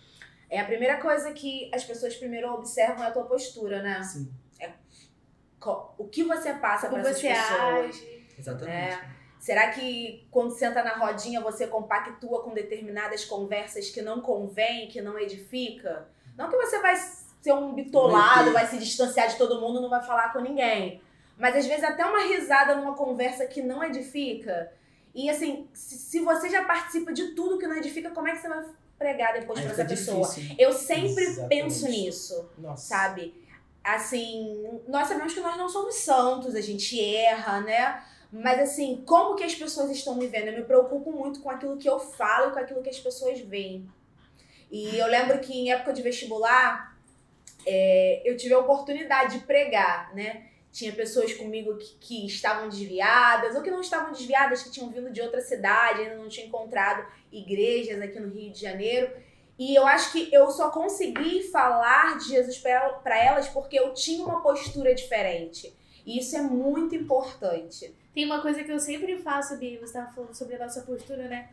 Speaker 4: é a primeira coisa que as pessoas primeiro observam é a tua postura, né?
Speaker 2: Assim,
Speaker 4: Co- O que você passa para essas
Speaker 3: você
Speaker 4: pessoas.
Speaker 3: age.
Speaker 2: exatamente.
Speaker 4: É. Será que quando senta na rodinha você compactua com determinadas conversas que não convém, que não edifica? Não que você vai ser um bitolado, vai se distanciar de todo mundo, não vai falar com ninguém. Mas às vezes até uma risada numa conversa que não edifica. E assim, se, você já participa de tudo que não edifica, como é que você vai pregar depois
Speaker 2: Aí
Speaker 4: pra
Speaker 2: fica
Speaker 4: essa pessoa?
Speaker 2: difícil.
Speaker 4: Eu sempre
Speaker 1: Exatamente.
Speaker 4: penso nisso
Speaker 1: Nossa.
Speaker 4: sabe? Assim, nós sabemos que nós não somos santos, a gente erra, né? Mas assim, como que as pessoas estão me vendo? Eu me preocupo muito com aquilo que eu falo e com aquilo que as pessoas veem. E eu lembro que em época de vestibular, é, eu tive a oportunidade de pregar, né? Tinha pessoas comigo que, que estavam desviadas, ou que não estavam desviadas, que tinham vindo de outra cidade, ainda não tinham encontrado igrejas aqui no Rio de Janeiro. E eu acho que eu só consegui falar de Jesus para elas porque eu tinha uma postura diferente. E isso é muito importante.
Speaker 3: Tem uma coisa que eu sempre faço, Bi, você estava falando sobre a nossa postura, né?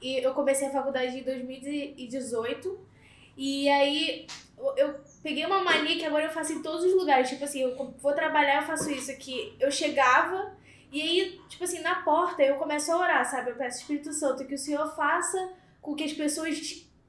Speaker 3: E eu comecei a faculdade em 2018. E aí eu- peguei uma mania que agora eu faço em todos os lugares. Tipo assim, eu vou trabalhar, eu faço isso aqui. Eu chegava e aí, tipo assim, na porta eu começo a orar, sabe? Eu peço Espírito Santo que o Senhor faça com que as pessoas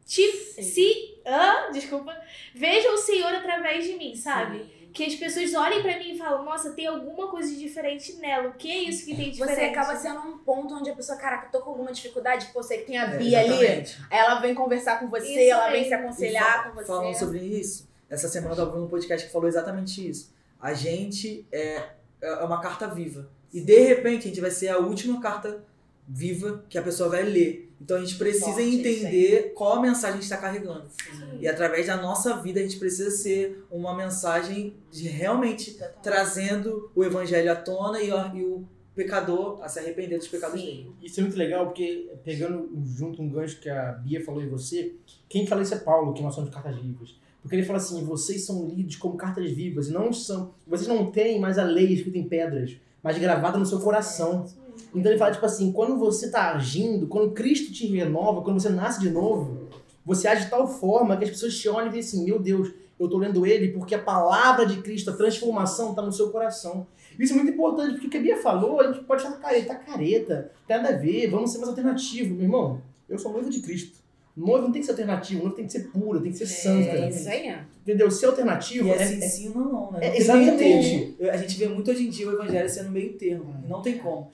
Speaker 3: te, se. Ah, desculpa. Vejam o Senhor através de mim, sabe? Que as pessoas olhem pra mim e falam, nossa, tem alguma coisa de diferente nela. O que é isso que tem diferente?
Speaker 4: Você acaba sendo um ponto onde a pessoa, caraca, tô com alguma dificuldade, pô, você que tem a
Speaker 2: É,
Speaker 4: Bia ali,
Speaker 2: exatamente.
Speaker 4: aí ela vem conversar com você,
Speaker 3: Isso
Speaker 4: ela vem se aconselhar com você.
Speaker 2: Falando sobre isso, essa semana eu tava vendo um podcast que falou exatamente isso. A gente é, é uma carta viva. E de repente a gente vai ser a última carta viva que a pessoa vai ler. Então a gente precisa
Speaker 4: Forte,
Speaker 2: entender qual a mensagem a gente está carregando. E através da nossa vida a gente precisa ser uma mensagem de realmente
Speaker 4: Totalmente.
Speaker 2: trazendo o evangelho à tona e, o- e o pecador a se arrepender dos pecados
Speaker 4: Sim.
Speaker 2: dele.
Speaker 1: Isso é muito legal, porque pegando junto um gancho que a Bia falou em você, quem fala isso é Paulo, que nós somos cartas vivas. Porque ele fala assim, vocês são lidos como cartas vivas, e não são. Vocês não têm mais a lei escrita em pedras, mas gravada no seu coração. Então ele fala, tipo assim, quando você tá agindo, quando Cristo te renova, quando você nasce de novo, você age de tal forma que as pessoas te olham e dizem assim, meu Deus, eu tô lendo ele porque a palavra de Cristo, a transformação tá no seu coração. Isso é muito importante, porque o que a Bia falou, a gente pode chamar careta, tá careta, tem nada a ver, vamos ser mais alternativos. Meu irmão, eu sou noivo de Cristo. Noivo não tem que ser alternativo, noivo tem que ser puro, tem que ser santa.
Speaker 4: É isso aí.
Speaker 1: Entendeu? Ser alternativo
Speaker 2: E
Speaker 1: é,
Speaker 2: é sim,
Speaker 1: é-
Speaker 2: sim ou não, né?
Speaker 1: é
Speaker 2: Não tem
Speaker 1: exatamente.
Speaker 2: A gente vê muito hoje em dia o evangelho sendo meio termo. e Não tem como.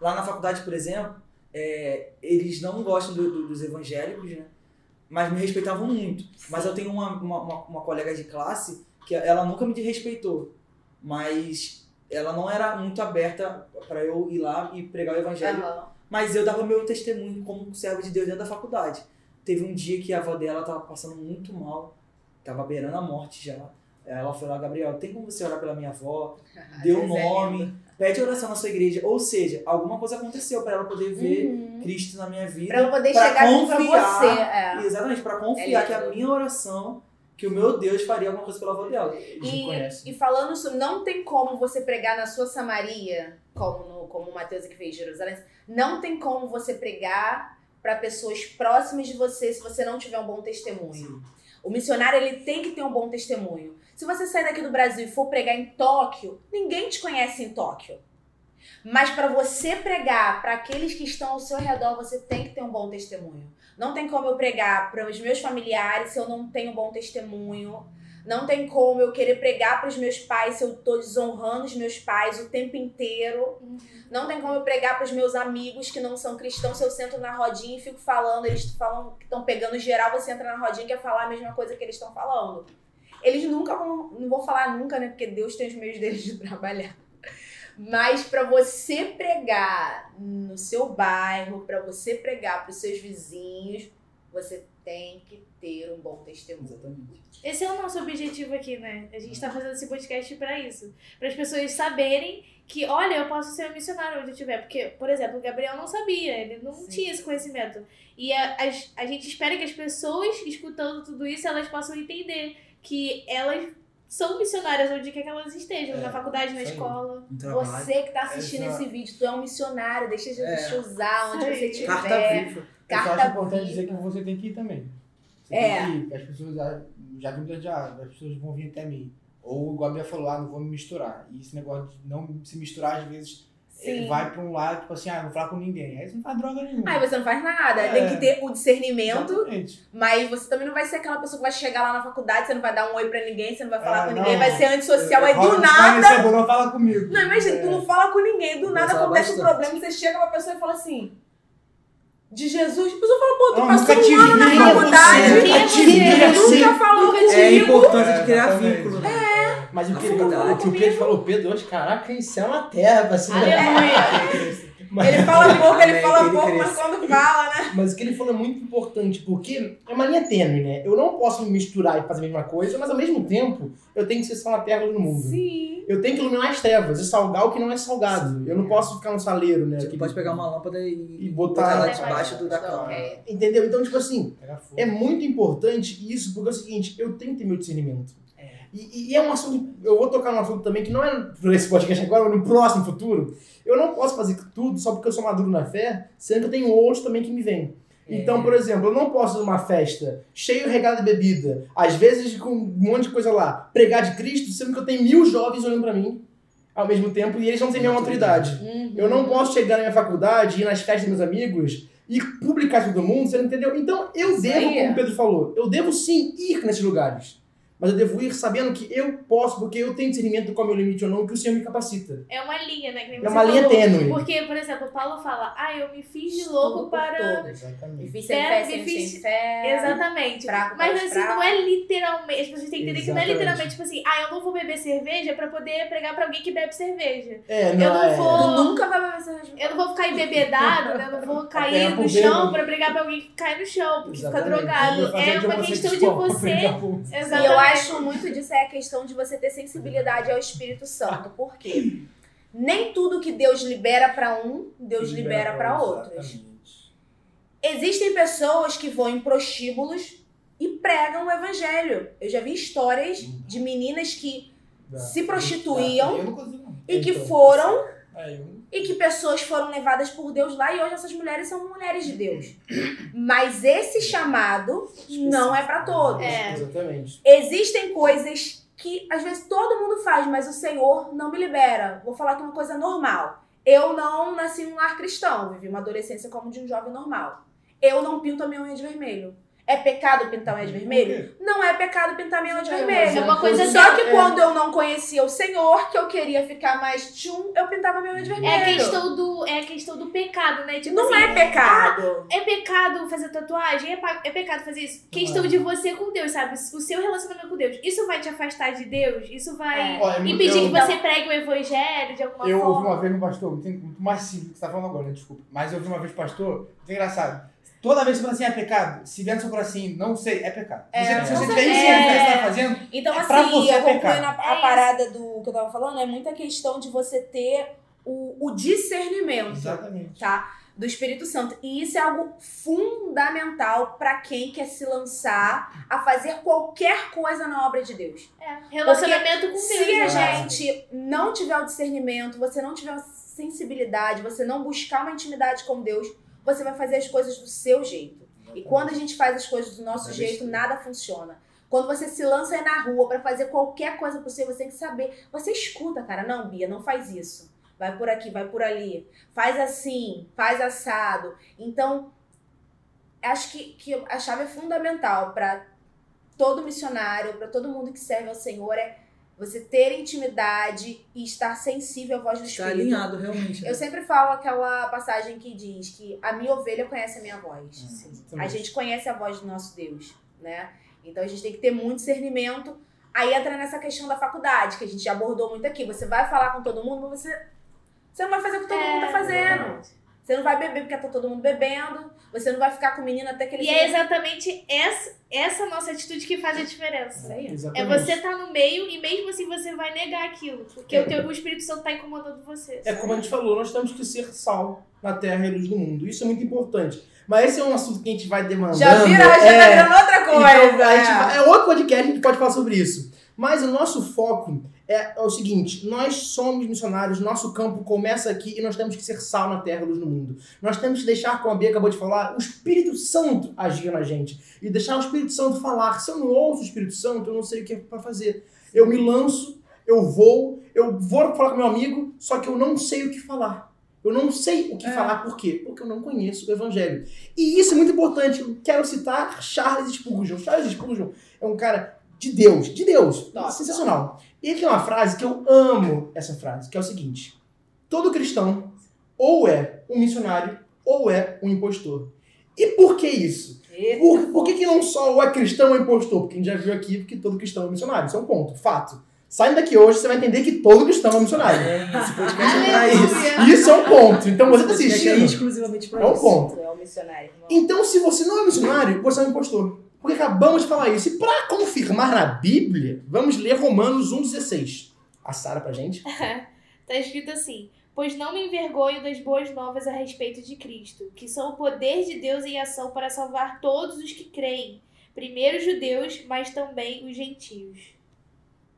Speaker 2: Lá na faculdade, por exemplo, é, eles não gostam do- do- dos evangélicos, né? Mas me respeitavam muito. Mas eu tenho uma, uma, uma- colega de classe que ela nunca me respeitou. Mas ela não era muito aberta para eu ir lá e pregar o evangelho
Speaker 4: Aham.
Speaker 2: mas eu dava meu testemunho como servo de Deus dentro da faculdade. Teve um dia que a avó dela tava passando muito mal, tava beirando a morte já. Ela foi lá, Gabriel, tem como você orar pela minha avó? [laughs] Dê o nome. Pede oração na sua igreja. Ou seja, alguma coisa aconteceu para ela poder ver
Speaker 4: Uhum.
Speaker 2: Cristo na minha vida.
Speaker 4: Pra ela poder
Speaker 2: pra
Speaker 4: chegar junto pra
Speaker 2: confiar.
Speaker 4: você. É.
Speaker 2: Exatamente, para confiar
Speaker 4: É
Speaker 2: que a minha oração, que o meu Deus faria alguma coisa pela avó dela.
Speaker 4: E, e falando isso, não tem como você pregar na sua Samaria, como, no, como o Mateus aqui fez em Jerusalém, não tem como você pregar para pessoas próximas de você se você não tiver um bom testemunho. O missionário ele tem que ter um bom testemunho. Se você sair daqui do Brasil e for pregar em Tóquio, ninguém te conhece em Tóquio. Mas para você pregar para aqueles que estão ao seu redor, você tem que ter um bom testemunho. Não tem como eu pregar para os meus familiares se eu não tenho um bom testemunho. Não tem como eu querer pregar para os meus pais se eu tô desonrando os meus pais o tempo inteiro. Não tem como eu pregar para os meus amigos que não são cristãos se eu sento na rodinha e fico falando, eles falam que estão pegando geral, você entra na rodinha e quer falar a mesma coisa que eles estão falando. Eles nunca vão, não vou falar nunca, né? Porque Deus tem os meios deles de [laughs] trabalhar. Mas para você pregar no seu bairro, para você pregar para os seus vizinhos, você tem que ter um bom testemunho.
Speaker 2: Exatamente.
Speaker 3: Esse é o nosso objetivo aqui, né? A gente tá fazendo esse podcast pra isso. Para as pessoas saberem que, olha, eu posso ser um missionário onde eu estiver. Porque, por exemplo, o Gabriel não sabia, ele não
Speaker 4: Sim.
Speaker 3: tinha esse conhecimento. E a, as- a gente espera que as pessoas, escutando tudo isso, elas possam entender que elas são missionárias onde quer que elas estejam.
Speaker 1: É,
Speaker 3: na faculdade, na escola.
Speaker 2: Um.
Speaker 4: Você que tá assistindo
Speaker 5: Essa-
Speaker 4: esse vídeo, tu é um missionário, deixa Jesus
Speaker 2: É.
Speaker 4: te usar onde você estiver.
Speaker 2: Carta viva.
Speaker 5: Eu
Speaker 4: Carta
Speaker 5: acho importante
Speaker 4: viva.
Speaker 5: dizer que você tem que ir também. Você
Speaker 4: É.
Speaker 5: tem que ir. As pessoas já, já vi muita já, as pessoas vão vir até mim. Ou o Gabriel falou, ah, não vou me misturar. E esse negócio de não se misturar, às vezes,
Speaker 4: Sim.
Speaker 5: vai pra um lado, tipo assim, ah, não vou falar com ninguém. Aí você não faz droga nenhuma.
Speaker 4: Aí você não faz nada.
Speaker 5: É.
Speaker 4: Tem que ter o discernimento,
Speaker 5: Exatamente.
Speaker 4: mas você também não vai ser aquela pessoa que vai chegar lá na faculdade, você não vai dar um oi pra ninguém, você não vai falar
Speaker 5: É,
Speaker 4: com
Speaker 5: não.
Speaker 4: ninguém, vai ser antissocial. Aí do
Speaker 5: um
Speaker 4: nada.
Speaker 5: esclarecedor, Não fala comigo.
Speaker 4: Não, imagina,
Speaker 5: É.
Speaker 4: tu não fala com ninguém, do nada acontece um
Speaker 2: bastante.
Speaker 4: problema, você chega pra pessoa e fala assim. De Jesus, a pessoa fala, pô, tu
Speaker 5: Não,
Speaker 4: passou um ano na
Speaker 5: vi,
Speaker 4: faculdade,
Speaker 1: você, nunca
Speaker 4: nunca falou
Speaker 3: Nunca
Speaker 4: comigo.
Speaker 3: te
Speaker 2: É a importância
Speaker 5: É,
Speaker 2: de criar vínculo, né?
Speaker 1: Mas o que,
Speaker 2: Afinidade.
Speaker 1: o que o Pedro falou, Pedro, hoje, caraca, isso é uma terra pra se
Speaker 3: Aleluia.
Speaker 1: Mas,
Speaker 4: Ele fala pouco, ele fala
Speaker 2: que ele
Speaker 4: pouco, mas quando fala, né?
Speaker 1: mas o que ele falou é muito importante, porque é uma linha tênue, né? Eu não posso me misturar e fazer a mesma coisa, mas ao mesmo tempo, eu tenho que ser sal na terra no mundo.
Speaker 4: Sim.
Speaker 1: Eu tenho que iluminar as trevas e salgar o que não é salgado. Eu não posso ficar no saleiro, né?
Speaker 2: Você
Speaker 1: Aquele-
Speaker 2: pode pegar uma lâmpada e,
Speaker 1: E botar-
Speaker 2: ela debaixo do, da cama.
Speaker 4: é.
Speaker 1: Entendeu? Então, tipo assim, é muito importante isso, porque é o seguinte, eu tenho que ter meu discernimento.
Speaker 4: É.
Speaker 1: E, e é um assunto, eu vou tocar num assunto também que não é por esse podcast agora, mas no próximo futuro. Eu não posso fazer tudo só porque eu sou maduro na fé, sendo que eu tenho outros também que me vêm. Então, por exemplo, eu não posso ir numa festa cheio regado de bebida, às vezes com um monte de coisa lá, pregar de Cristo, sendo que eu tenho mil jovens olhando pra mim ao mesmo tempo e eles não têm a mesma autoridade.
Speaker 4: Uhum.
Speaker 1: Eu não posso chegar na minha faculdade, ir nas festas dos meus amigos e publicar isso todo mundo, você não entendeu? Então eu devo, como o Pedro falou, eu devo sim ir nesses lugares. Mas eu devo ir sabendo que eu posso, porque eu tenho discernimento do qual é o meu limite ou não, que o Senhor me capacita.
Speaker 3: É uma linha, né? Que nem
Speaker 1: É uma linha
Speaker 3: falou.
Speaker 1: tênue.
Speaker 3: Porque, por exemplo, o Paulo fala, ah, eu me fiz de louco para.
Speaker 4: todos.
Speaker 1: Exatamente.
Speaker 4: Sem
Speaker 3: É,
Speaker 4: fé, sem,
Speaker 3: difícil.
Speaker 4: sem fé.
Speaker 3: Exatamente.
Speaker 4: Fraco
Speaker 3: Mas
Speaker 4: para
Speaker 3: assim, não é literalmente. As pessoas têm que entender que não é literalmente, tipo assim, ah, eu não vou beber cerveja pra poder pregar pra alguém que bebe cerveja.
Speaker 1: É,
Speaker 3: Eu
Speaker 1: não,
Speaker 3: não
Speaker 1: é...
Speaker 3: vou-
Speaker 4: Tu nunca vai beber cerveja.
Speaker 3: Eu não vou ficar embebedado, né? Eu não vou [laughs] cair no chão
Speaker 1: bêbado.
Speaker 3: pra brigar pra alguém que cai no chão, porque fica
Speaker 1: Exatamente.
Speaker 3: drogado.
Speaker 5: Eu fazia
Speaker 3: É
Speaker 5: de
Speaker 3: uma questão de [laughs] você.
Speaker 5: pregar
Speaker 3: Exatamente.
Speaker 4: Eu acho muito disso é a questão de você ter sensibilidade ao Espírito Santo. Por quê? Nem tudo que Deus libera pra um, Deus libera pra outros. Existem pessoas que vão em prostíbulos e pregam o evangelho. Eu já vi histórias de meninas que se prostituíam e que
Speaker 1: Então.
Speaker 4: foram
Speaker 5: É, eu
Speaker 4: e que pessoas foram levadas por Deus lá e hoje essas mulheres são mulheres de Deus. Mas esse chamado não é pra todos.
Speaker 3: É.
Speaker 1: Exatamente.
Speaker 4: Existem coisas que às vezes todo mundo faz, mas o Senhor não me libera. Vou falar aqui uma coisa normal. Eu não nasci em um lar cristão, vivi uma adolescência como de um jovem normal. Eu não pinto a minha unha de vermelho. É pecado pintar unha de vermelho? Não é pecado pintar a minha unha de
Speaker 1: É,
Speaker 4: vermelho.
Speaker 3: É uma coisa
Speaker 4: Só que
Speaker 1: é.
Speaker 4: quando eu não conhecia o Senhor, que eu queria ficar mais tchum, eu pintava minha unha de vermelho.
Speaker 3: É a questão do, é a questão do pecado, né? Tipo
Speaker 4: Não
Speaker 3: assim,
Speaker 4: é pecado.
Speaker 3: É pecado fazer tatuagem? É, é pecado fazer isso? questão
Speaker 1: é.
Speaker 3: de você com Deus, sabe? O seu relacionamento com Deus. Isso vai te afastar de Deus? Isso vai
Speaker 4: É.
Speaker 1: É muito-
Speaker 3: impedir
Speaker 1: eu-
Speaker 3: que você pregue o evangelho de alguma
Speaker 5: Eu ouvi
Speaker 3: forma?
Speaker 5: uma vez um pastor, muito, muito mais simples do que você tá falando agora, né? Desculpa. Mas eu ouvi uma vez pastor, muito engraçado. Toda vez que você fala assim, é pecado, se vier no seu coração assim, não sei, é pecado.
Speaker 4: É,
Speaker 5: Você- se você tiver
Speaker 4: certeza.
Speaker 5: isso que você tá fazendo,
Speaker 4: Então,
Speaker 5: É pra
Speaker 4: assim,
Speaker 5: você
Speaker 4: eu
Speaker 5: pecar.
Speaker 4: concluindo a,
Speaker 3: É
Speaker 4: parada do que eu tava falando, é muita questão de você ter o, o discernimento.
Speaker 1: Exatamente.
Speaker 4: tá? Do Espírito Santo. E isso é algo fundamental pra quem quer se lançar a fazer qualquer coisa na obra de Deus.
Speaker 3: É, relacionamento com Deus.
Speaker 4: Se a
Speaker 3: né?
Speaker 4: gente não tiver o discernimento, você não tiver a sensibilidade, você não buscar uma intimidade com Deus, você vai fazer as coisas do seu jeito. E quando a gente faz as coisas do nosso
Speaker 2: É
Speaker 4: jeito,
Speaker 2: besteira.
Speaker 4: nada funciona. Quando você se lança aí na rua pra fazer qualquer coisa possível, você tem que saber. Você escuta, cara. Não, Bia, não faz isso. Vai por aqui, vai por ali. Faz assim, faz assado. Então, acho que, que a chave é fundamental pra todo missionário, pra todo mundo que serve ao Senhor é você ter intimidade e estar sensível à voz do
Speaker 2: Está
Speaker 4: Espírito.
Speaker 2: alinhado, realmente. né?
Speaker 4: Eu sempre falo aquela passagem que diz que a minha ovelha conhece a minha voz. A gente conhece a voz do nosso Deus, né? Então a gente tem que ter muito discernimento. Aí entra nessa questão da faculdade, que a gente já abordou muito aqui. Você vai falar com todo mundo, mas você, você não vai fazer o que todo
Speaker 3: É,
Speaker 4: mundo tá fazendo. Você não vai beber porque tá todo mundo bebendo. Você não vai ficar com o menino até que ele
Speaker 3: E é exatamente essa, essa nossa atitude que faz a diferença.
Speaker 4: Isso aí.
Speaker 3: É
Speaker 1: Exatamente.
Speaker 3: você estar no meio e mesmo assim você vai negar aquilo. Porque
Speaker 1: É.
Speaker 3: o, teu, o Espírito Santo tá incomodando você.
Speaker 1: É como a gente falou, nós temos que ser sal na terra e luz do mundo. Isso é muito importante. Mas esse é um assunto que a gente vai demandando.
Speaker 4: Já vira, já tá
Speaker 1: é,
Speaker 4: virando outra coisa.
Speaker 1: Então, a gente
Speaker 4: é.
Speaker 1: vai- é outro podcast que a gente pode falar sobre isso. Mas o nosso foco é, é o seguinte: nós somos missionários, nosso campo começa aqui e nós temos que ser sal na terra, luz no mundo. Nós temos que deixar, como a Bia acabou de falar, o Espírito Santo agir na gente. E deixar o Espírito Santo falar. Se eu não ouço o Espírito Santo, eu não sei o que é para fazer. Eu me lanço, eu vou, eu vou falar com meu amigo, só que eu não sei o que falar. Eu não sei o que
Speaker 4: É.
Speaker 1: falar, por quê? Porque eu não conheço o evangelho. E isso é muito importante. Eu quero citar Charles Spurgeon. Charles Spurgeon é um cara de Deus, de Deus.
Speaker 4: Top.
Speaker 1: Sensacional. E ele tem uma frase que eu amo essa frase, que é o seguinte: todo cristão ou é um missionário ou é um impostor. E por que isso?
Speaker 4: Eita,
Speaker 1: Por, por que, que não só ou é cristão ou é impostor? Porque a gente já viu aqui que todo cristão é missionário. Isso é um ponto, fato. Saindo daqui hoje, você vai entender que todo cristão é missionário.
Speaker 2: É, esse podcast [laughs] é pra isso.
Speaker 1: Isso é um ponto. Então você
Speaker 2: Esse
Speaker 1: tá
Speaker 2: podcast é
Speaker 1: assistindo.
Speaker 2: exclusivamente pra
Speaker 1: É um
Speaker 2: isso.
Speaker 1: ponto.
Speaker 4: É um missionário.
Speaker 1: Então, se você não é missionário, você é um impostor. Porque acabamos de falar isso. E para confirmar na Bíblia, vamos ler Romanos 1,16. A Sara pra gente. [laughs]
Speaker 3: Tá escrito assim: Pois não me envergonho das boas novas a respeito de Cristo, que são o poder de Deus em ação para salvar todos os que creem, primeiro os judeus, mas também os gentios.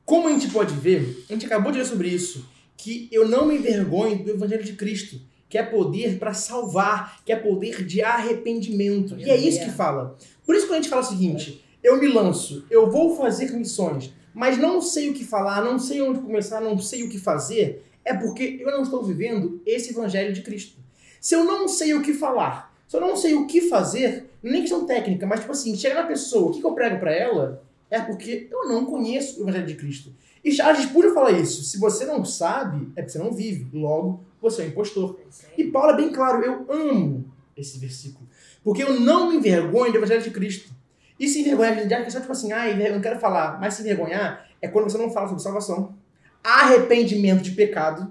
Speaker 1: Como a gente pode ver, a gente acabou de ler sobre isso, que eu não me envergonho do Evangelho de Cristo, que é poder para salvar, que é poder de arrependimento. E é isso que fala. Por isso que a gente fala o seguinte: eu me lanço, eu vou fazer missões, mas não sei o que falar, não sei onde começar, não sei o que fazer, é porque eu não estou vivendo esse Evangelho de Cristo. Se eu não sei o que falar, se eu não sei o que fazer, nem questão técnica, mas tipo assim, chegar na pessoa, o que, que eu prego para ela, é porque eu não conheço o Evangelho de Cristo. E Charles Spurgeon fala isso. Se você não sabe, é porque você não vive. Logo, você é um impostor. E Paulo é bem claro, eu amo esse versículo. Porque eu não me envergonho do Evangelho de Cristo. E se envergonhar de é só tipo assim, ah, eu não quero falar. Mas se envergonhar é quando você não fala sobre salvação, arrependimento de pecado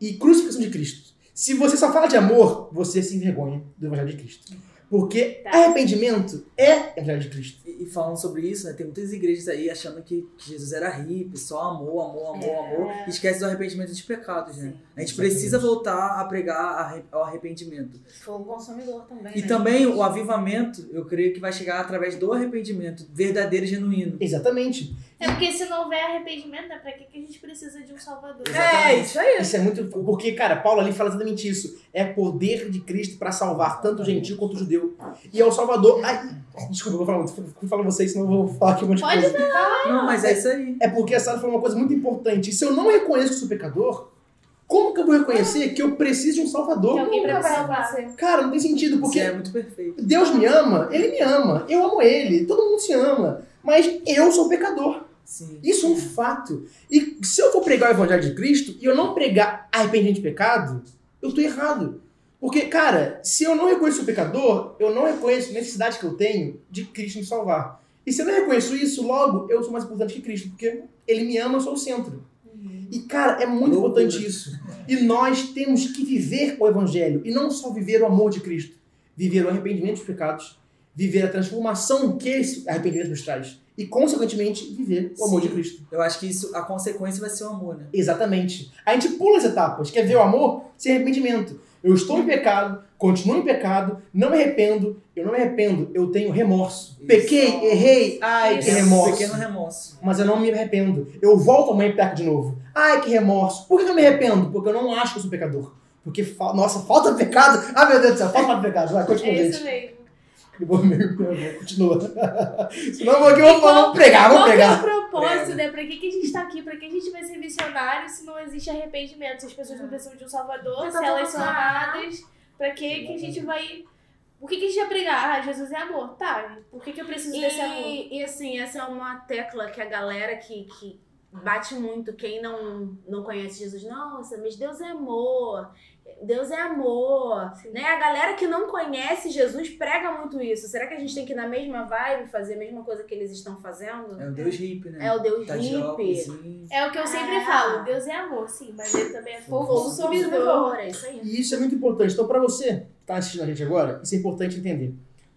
Speaker 1: e crucificação de Cristo. Se você só fala de amor, você se envergonha do Evangelho de Cristo. Porque
Speaker 3: Tá.
Speaker 1: arrependimento é Evangelho de Cristo.
Speaker 2: E, e falando sobre isso, né, tem muitas igrejas aí achando que, que Jesus era hippie, só amor, amor, amor,
Speaker 3: É.
Speaker 2: amor, e esquece do arrependimento de pecados, né?
Speaker 4: Sim.
Speaker 2: A gente
Speaker 1: Exatamente.
Speaker 2: precisa voltar a pregar ao arrependimento.
Speaker 4: Foi um consumidor também.
Speaker 2: E
Speaker 4: né?
Speaker 2: também o avivamento, eu creio que vai chegar através do arrependimento verdadeiro e genuíno.
Speaker 1: Exatamente.
Speaker 3: É porque se não houver arrependimento, né, pra que, que a gente precisa de um salvador?
Speaker 4: É, isso aí.
Speaker 1: Isso é muito. Porque, cara, Paulo ali fala exatamente isso. É poder de Cristo para salvar tanto o gentil quanto o judeu. E é o Salvador. Ai, desculpa, eu vou falar muito. Vou falar vocês, senão eu vou falar aqui um monte de
Speaker 3: Pode
Speaker 1: coisa.
Speaker 2: Não, mas é isso aí.
Speaker 1: É porque a Sara falou uma coisa muito importante. Se eu não reconheço que sou pecador, como que eu vou reconhecer que eu preciso de um
Speaker 3: Que
Speaker 1: Salvador?
Speaker 3: alguém pra salvar.
Speaker 1: Cara, não tem sentido,
Speaker 2: Porque
Speaker 1: porque
Speaker 2: é muito perfeito.
Speaker 1: Deus me ama, Ele me ama, eu amo Ele, todo mundo se ama. Mas eu sou pecador.
Speaker 2: Sim.
Speaker 1: Isso é um fato. E se eu for pregar o Evangelho de Cristo e eu não pregar arrependimento de pecado, eu estou errado. Porque, cara, se eu não reconheço o pecador, eu não reconheço a necessidade que eu tenho de Cristo me salvar. E se eu não reconheço isso, logo eu sou mais importante que Cristo, porque Ele me ama, eu sou o centro. E, cara, é muito
Speaker 2: Loucura.
Speaker 1: importante isso. E nós temos que viver o Evangelho, e não só viver o amor de Cristo. Viver o arrependimento dos pecados, viver a transformação que esse arrependimento nos traz. E, consequentemente, viver o amor
Speaker 2: Sim.
Speaker 1: de Cristo.
Speaker 2: Eu acho que isso, a consequência vai ser o amor, né?
Speaker 1: Exatamente. A gente pula as etapas. Quer ver o amor? Sem arrependimento. Eu estou em pecado, continuo em pecado, não me arrependo, eu não me arrependo, eu tenho remorso.
Speaker 2: Isso.
Speaker 1: Pequei, errei, ai
Speaker 3: Isso.
Speaker 1: que remorso.
Speaker 2: pequeno remorso.
Speaker 1: Mas eu não me arrependo. Eu volto amanhã e peco de novo. Ai que remorso. Por que eu me arrependo? Porque eu não acho que eu sou pecador. Porque, fa- nossa, falta pecado. Ah, meu Deus do céu, falta pecado. Vai, continua,
Speaker 3: É
Speaker 1: gente.
Speaker 3: isso mesmo. [laughs]
Speaker 1: Eu vou, eu vou, continua. Senão vou aqui, eu vou falar, vamos pregar, vamos
Speaker 3: Qual que é
Speaker 1: pregar.
Speaker 3: o propósito,
Speaker 2: Prega.
Speaker 3: né? Pra que, que a gente tá aqui? Pra que a gente vai ser missionário se não existe arrependimento? Se as pessoas não precisam de um salvador,
Speaker 4: Mas
Speaker 3: se
Speaker 4: tá
Speaker 3: elas são amadas, pra que, que a gente vai... O que, que a gente vai pregar? Ah, Jesus é amor. Tá, por que, que eu preciso desse amor?
Speaker 4: E, e assim, essa é uma tecla que a galera que, que bate muito, quem não, não conhece Jesus, nossa, mas Deus é amor. Deus é amor.
Speaker 3: Sim.
Speaker 4: Né? A galera que não conhece Jesus prega muito isso. Será que a gente tem que ir na mesma vibe, fazer a mesma coisa que eles estão fazendo?
Speaker 2: É o Deus hippie, né?
Speaker 4: É o Deus
Speaker 2: Tá
Speaker 4: hippie.
Speaker 3: É o que eu sempre
Speaker 4: Ah.
Speaker 3: falo. Deus é amor, sim, mas ele também é consumidor.
Speaker 4: é isso aí.
Speaker 1: E isso é muito importante. Então, pra você que tá assistindo a gente agora, isso é importante entender.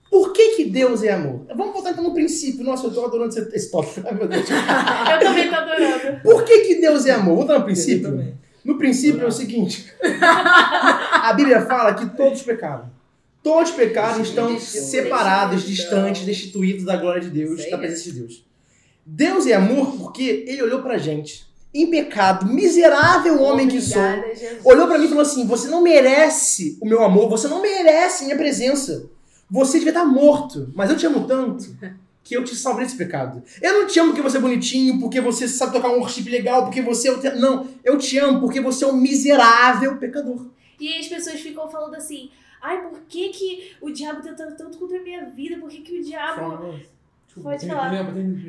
Speaker 1: Por que, que Deus é amor? Vamos voltar então no princípio. Nossa, eu tô adorando esse, esse tópico. [laughs] Ai, meu Deus. [laughs]
Speaker 3: Eu também tô adorando.
Speaker 1: Por que, que Deus é amor? Vou dar no
Speaker 2: Eu
Speaker 1: princípio. No princípio é o seguinte: [laughs] a Bíblia fala que todos pecaram. Todos pecaram estão
Speaker 4: Destituídos.
Speaker 1: separados,
Speaker 4: Destituídos.
Speaker 1: distantes, destituídos da glória de Deus, da presença de Deus. Deus é amor porque ele olhou pra gente, em pecado, miserável homem que sou. Olhou pra mim e falou assim: Você não merece o meu amor, você não merece minha presença. Você devia estar morto, mas eu te amo tanto que eu te salvei desse pecado. Eu não te amo porque você é bonitinho, porque você sabe tocar um worship legal, porque você é o... te- Não, eu te amo porque você é um miserável pecador.
Speaker 3: E aí as pessoas ficam falando assim, ai, por que, que o diabo tenta tanto contra a minha vida? Por que, que o diabo. Pode falar.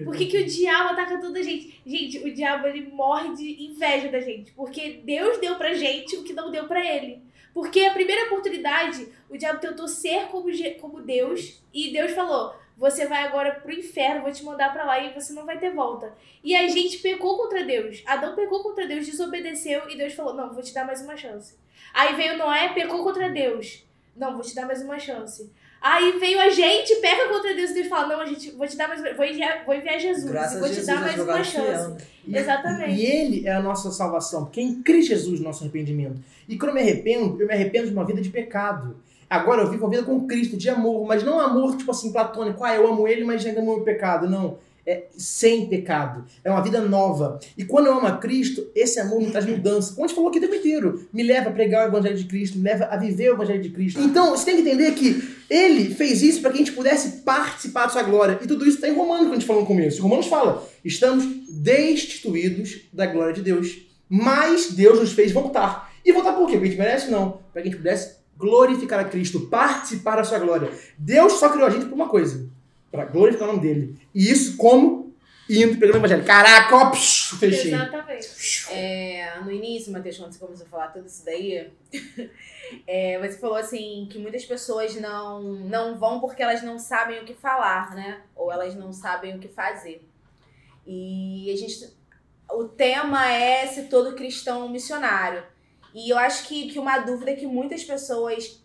Speaker 3: Por que, que o diabo ataca toda a gente? Gente, o diabo ele morre de inveja da gente. Porque Deus deu pra gente o que não deu pra ele. Porque a primeira oportunidade, o diabo tentou ser como, como Deus. E Deus falou: Você vai agora pro inferno, vou te mandar pra lá e você não vai ter volta. E a gente pecou contra Deus. Adão pecou contra Deus, desobedeceu. E Deus falou: Não, vou te dar mais uma chance. Aí veio Noé, pecou contra Deus. Não, vou te dar mais uma chance. Aí veio a gente, peca contra Deus e Deus fala: Não, a gente, vou te dar mais. Vou enviar, vou enviar Jesus.
Speaker 2: Graças
Speaker 3: vou te
Speaker 2: Jesus,
Speaker 3: dar mais uma chance.
Speaker 1: E-
Speaker 3: Exatamente.
Speaker 1: E ele é a nossa salvação, porque é em Cristo Jesus nosso arrependimento. E quando eu me arrependo, eu me arrependo de uma vida de pecado. Agora eu vivo uma vida com Cristo, de amor, mas não amor tipo assim, platônico, ah, eu amo ele, mas ainda amo o pecado. Não. É sem pecado. É uma vida nova. E quando eu amo a Cristo, esse amor me traz mudança. Como a gente falou aqui o tempo inteiro. Me leva a pregar o Evangelho de Cristo, me leva a viver o Evangelho de Cristo. Então, você tem que entender que ele fez isso para que a gente pudesse participar da sua glória. E tudo isso está em Romanos, que a gente falou no começo. Romanos fala: estamos destituídos da glória de Deus. Mas Deus nos fez voltar. E voltar por quê? Porque a gente merece? Não. Para que a gente pudesse glorificar a Cristo, participar da sua glória. Deus só criou a gente por uma coisa: para glorificar o nome dele. E isso como? Indo pegando o evangelho. Caraca, ó, psh, fechei.
Speaker 3: Exatamente.
Speaker 4: É, no início, Matheus, quando você começou a falar tudo isso daí, [laughs] é, você falou assim que muitas pessoas não, não vão porque elas não sabem o que falar, né? Ou elas não sabem o que fazer. E a gente. O tema é se todo cristão é um missionário. E eu acho que, que uma dúvida que muitas pessoas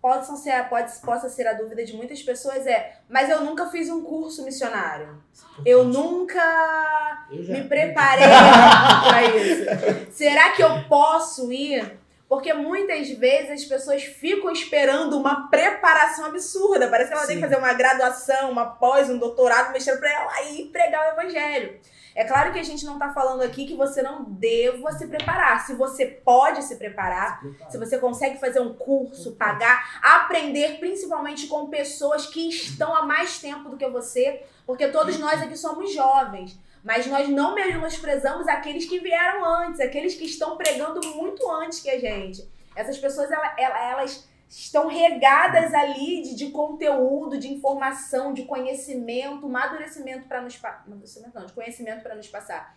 Speaker 4: possam ser, pode, possa ser a dúvida de muitas pessoas é, mas eu nunca fiz um curso missionário. Eu nunca
Speaker 5: Eu
Speaker 4: me preparei pra isso. [laughs] Será que eu posso ir? Porque muitas vezes as pessoas ficam esperando uma preparação absurda. Parece que ela tem que
Speaker 1: Sim.
Speaker 4: fazer uma graduação, uma pós, um doutorado, mexendo pra ela ir pregar o evangelho. É claro que a gente não tá falando aqui que você não deva se preparar. Se você pode se preparar, se você consegue fazer um curso, pagar, aprender principalmente com pessoas que estão há mais tempo do que você, porque todos nós aqui somos jovens. Mas nós não menosprezamos aqueles que vieram antes, aqueles que estão pregando muito antes que a gente. Essas pessoas, ela- ela- elas estão regadas ali de, de conteúdo, de informação, de conhecimento, amadurecimento para nos amadurecimento não, de conhecimento para nos passar.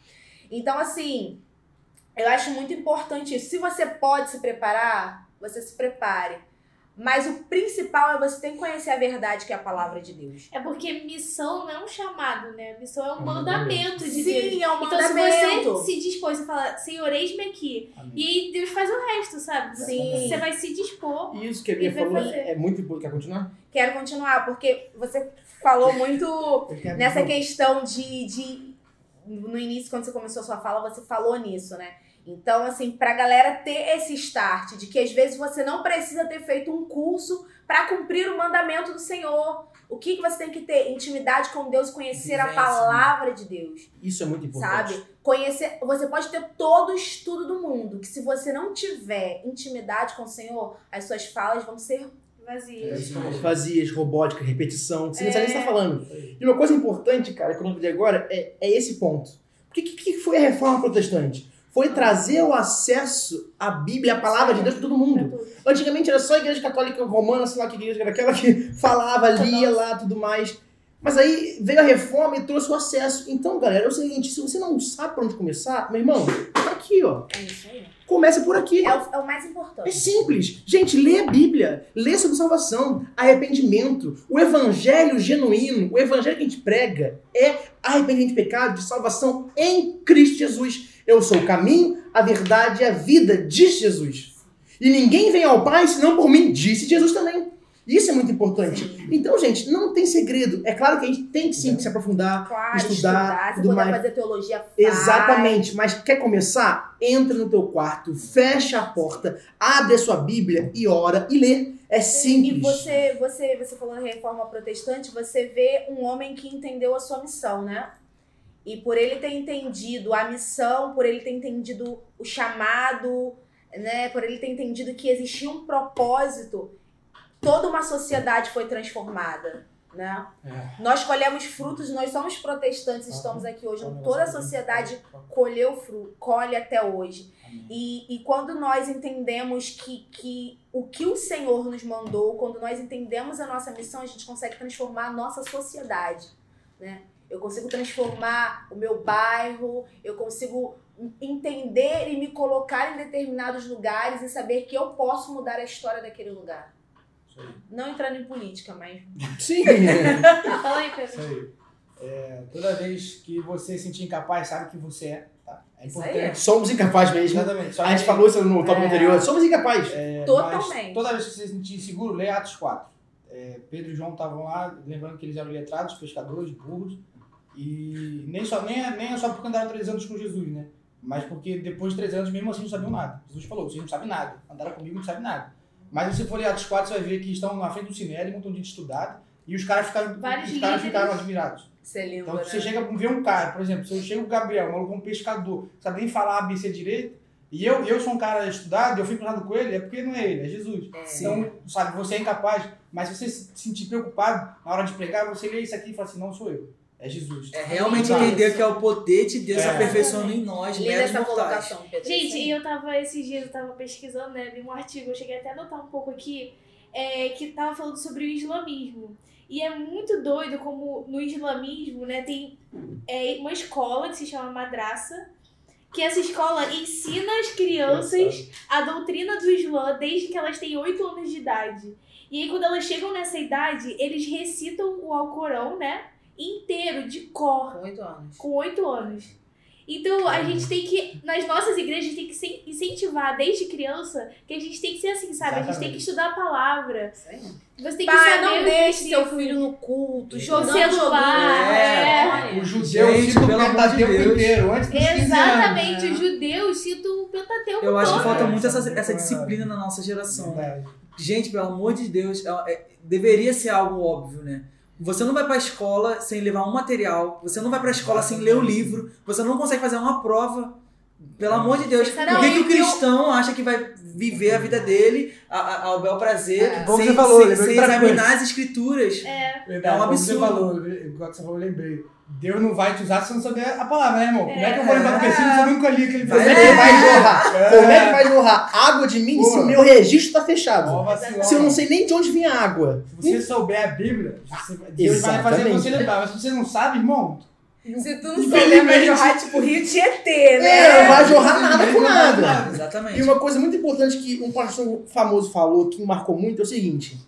Speaker 4: Então, assim, eu acho muito importante isso. Se você pode se preparar, você se prepare. Mas o principal é você ter que conhecer a verdade, que é a palavra de Deus.
Speaker 3: É porque missão não é um chamado, né? Missão é um
Speaker 5: É um
Speaker 3: mandamento de Deus.
Speaker 4: Sim, é um
Speaker 3: Então, se
Speaker 4: mandamento.
Speaker 3: você se dispôs a falar, Senhor, eis-me aqui,
Speaker 5: Amém.
Speaker 3: e aí Deus faz o resto, sabe?
Speaker 4: Sim.
Speaker 3: Você vai se dispor.
Speaker 1: Isso que a Bia falou
Speaker 3: fazer.
Speaker 1: é muito importante. Quer continuar?
Speaker 4: Quero continuar, porque você falou muito [laughs] nessa questão de, de. No início, quando você começou a sua fala, você falou nisso, né? Então, assim, pra galera ter esse start de que às vezes você não precisa ter feito um curso pra cumprir o mandamento do Senhor. O que, que você tem que ter? Intimidade com Deus, conhecer a
Speaker 5: né?
Speaker 4: palavra de Deus.
Speaker 1: Isso é muito importante.
Speaker 4: Sabe? Conhecer. Você pode ter todo o estudo do mundo, que se você não tiver intimidade com o Senhor, as suas falas vão ser
Speaker 3: Vazias.
Speaker 1: Vazias, robótica, repetição. Você não sabe o que você
Speaker 3: É.
Speaker 1: está falando. E uma coisa importante, cara, que eu não vi agora, é, é esse ponto. O que, que foi a reforma protestante? Foi trazer o acesso à Bíblia, à palavra de Deus para todo mundo. Antigamente era só a igreja católica romana, sei lá que igreja era aquela que [laughs] falava, lia lá, tudo mais. Mas aí veio a reforma e trouxe o acesso. Então, galera, é o seguinte, se você não sabe para onde começar, meu irmão, tá aqui, ó.
Speaker 4: É isso aí.
Speaker 1: Começa por aqui.
Speaker 4: É o, é o mais
Speaker 1: É
Speaker 4: importante.
Speaker 1: simples. Gente, lê a Bíblia. Lê sobre salvação, arrependimento. O evangelho genuíno, o evangelho que a gente prega é arrependimento de pecado, de salvação em Cristo Jesus. Eu sou o caminho, a verdade e a vida, disse Jesus. E ninguém vem ao Pai senão por mim, disse Jesus também. Isso é muito importante. Então, gente, não tem segredo. É claro que a gente tem que sim que se aprofundar,
Speaker 4: Claro,
Speaker 1: estudar,
Speaker 4: estudar,
Speaker 1: tudo mais.
Speaker 4: fazer teologia, faz.
Speaker 1: Exatamente, mas quer começar? Entra no teu quarto, fecha a porta, abre a sua Bíblia e ora e lê. É
Speaker 4: E
Speaker 1: simples.
Speaker 4: você, você, você falou na reforma protestante, você vê um homem que entendeu a sua missão, né? E por ele ter entendido a missão, por ele ter entendido o chamado, né? Por ele ter entendido que existia um propósito, toda uma sociedade foi transformada. né?
Speaker 5: É.
Speaker 4: Nós colhemos frutos, nós somos protestantes, estamos aqui hoje, toda a sociedade colheu fruto, colhe até hoje. E, e quando nós entendemos que, que o que o Senhor nos mandou, quando nós entendemos a nossa missão, a gente consegue transformar a nossa sociedade, né? Eu consigo transformar o meu bairro, eu consigo entender e me colocar em determinados lugares e saber que eu posso mudar a história daquele lugar.
Speaker 5: Aí.
Speaker 4: Não entrando em política, mas
Speaker 1: Sim. [laughs]
Speaker 3: Fala aí,
Speaker 5: Isso
Speaker 3: Pedro.
Speaker 5: aí. É, toda vez que você se sentir incapaz, sabe que você é. Tá? É
Speaker 4: Isso aí.
Speaker 5: importante.
Speaker 1: Somos incapazes mesmo.
Speaker 5: Exatamente. Só
Speaker 1: A gente
Speaker 5: que-
Speaker 1: falou isso no tópico
Speaker 5: É.
Speaker 1: anterior. Somos incapazes.
Speaker 5: É,
Speaker 4: Totalmente.
Speaker 5: toda vez que você se sentir inseguro, lê Atos 4. É, Pedro e João estavam lá, lembrando que eles eram letrados, pescadores, burros. E nem, só, nem, é- nem é só porque andaram três anos com Jesus, né? Mas porque depois de três anos, mesmo assim, não sabiam nada. Jesus falou: vocês não sabem nada. Andaram comigo, não sabem nada. Mas se você for ler Atos 4, você vai ver que estão na frente do Sinédrio, um montão de gente estudado. E os caras ficaram,
Speaker 3: Vários
Speaker 5: os caras
Speaker 3: líderes.
Speaker 5: ficaram admirados.
Speaker 4: isso é lindo,
Speaker 5: Então,
Speaker 4: né?
Speaker 5: se você chega a ver um cara, por exemplo, se eu chego o Gabriel, um maluco um pescador, sabe nem falar ABC direito, e eu, eu sou um cara estudado, eu fico cruzado com ele, é porque não é ele, é Jesus. Então, sabe, você é incapaz, mas se você se sentir preocupado na hora de pregar, você lê isso aqui e fala assim, não sou eu, é Jesus.
Speaker 2: É realmente
Speaker 5: Exato.
Speaker 2: entender que é o poder de Deus
Speaker 5: É.
Speaker 2: aperfeiçoando em nós,
Speaker 4: Linda essa
Speaker 2: mortais.
Speaker 4: colocação, Pedro.
Speaker 3: Gente, e eu tava esses dias, eu tava pesquisando, né? Vi um artigo, eu cheguei até a anotar um pouco aqui, é, que tava falando sobre o islamismo. E é muito doido como no islamismo, né, tem é, uma escola que se chama Madraça, que essa escola ensina as crianças a doutrina do Islã desde que elas têm 8 anos de idade. E aí, quando elas chegam nessa idade, eles recitam o Alcorão, né? Inteiro, de cor
Speaker 4: Com oito anos.
Speaker 3: com oito anos. Então a gente tem que, nas nossas igrejas, tem que se- incentivar desde criança que a gente tem que ser assim, sabe? A gente tem que
Speaker 5: Exatamente.
Speaker 3: estudar a palavra.
Speaker 4: Aí.
Speaker 3: Você tem que
Speaker 4: Pai,
Speaker 3: saber
Speaker 4: não deixe seu filho no culto, jogando
Speaker 3: celular,
Speaker 4: joguinho.
Speaker 3: é.
Speaker 5: O judeu
Speaker 2: Gente,
Speaker 5: cita o
Speaker 2: pelo amor de
Speaker 5: Pentateuco
Speaker 2: Deus.
Speaker 5: inteiro, antes dos 15 anos.
Speaker 3: Exatamente,
Speaker 5: né?
Speaker 3: os judeus citam o Pentateuco
Speaker 2: Eu acho que falta
Speaker 5: É,
Speaker 2: muito essa, essa
Speaker 5: é.
Speaker 2: disciplina na nossa geração.
Speaker 5: Verdade.
Speaker 2: Gente, pelo amor de Deus, é- é- deveria ser algo óbvio, né? Você não vai pra escola sem levar um material, você não vai pra escola sem ler o livro, você não consegue fazer uma prova. Pelo amor de Deus, por que, que o
Speaker 3: eu-
Speaker 2: cristão acha que vai viver a vida dele a- a- ao bel prazer,
Speaker 4: É.
Speaker 2: Sem,
Speaker 5: falou,
Speaker 2: sem- sem examinar as escrituras?
Speaker 5: Verdade,
Speaker 2: É um
Speaker 5: como
Speaker 2: absurdo.
Speaker 5: Você falou, igual que você falou, eu lembrei. Deus não vai te usar se você não souber a palavra, né, irmão? Como é que eu vou lembrar do versículo se eu nunca li aquele
Speaker 1: Como é
Speaker 5: versículo?
Speaker 1: que vai jorrar?
Speaker 5: É.
Speaker 1: Como é que vai jorrar água de mim se
Speaker 5: Pô.
Speaker 1: o meu registro tá fechado? Se eu não sei nem de onde vem a água.
Speaker 5: Se você souber a Bíblia, você- Deus vai fazer você lembrar. Mas se você não sabe, irmão,
Speaker 4: Se tu não souber, vai jorrar tipo Rio Tietê, né?
Speaker 1: É, não vai jorrar nada com nada.
Speaker 5: nada.
Speaker 2: Exatamente.
Speaker 1: E uma coisa muito importante que um pastor famoso falou, que me marcou muito, é o seguinte: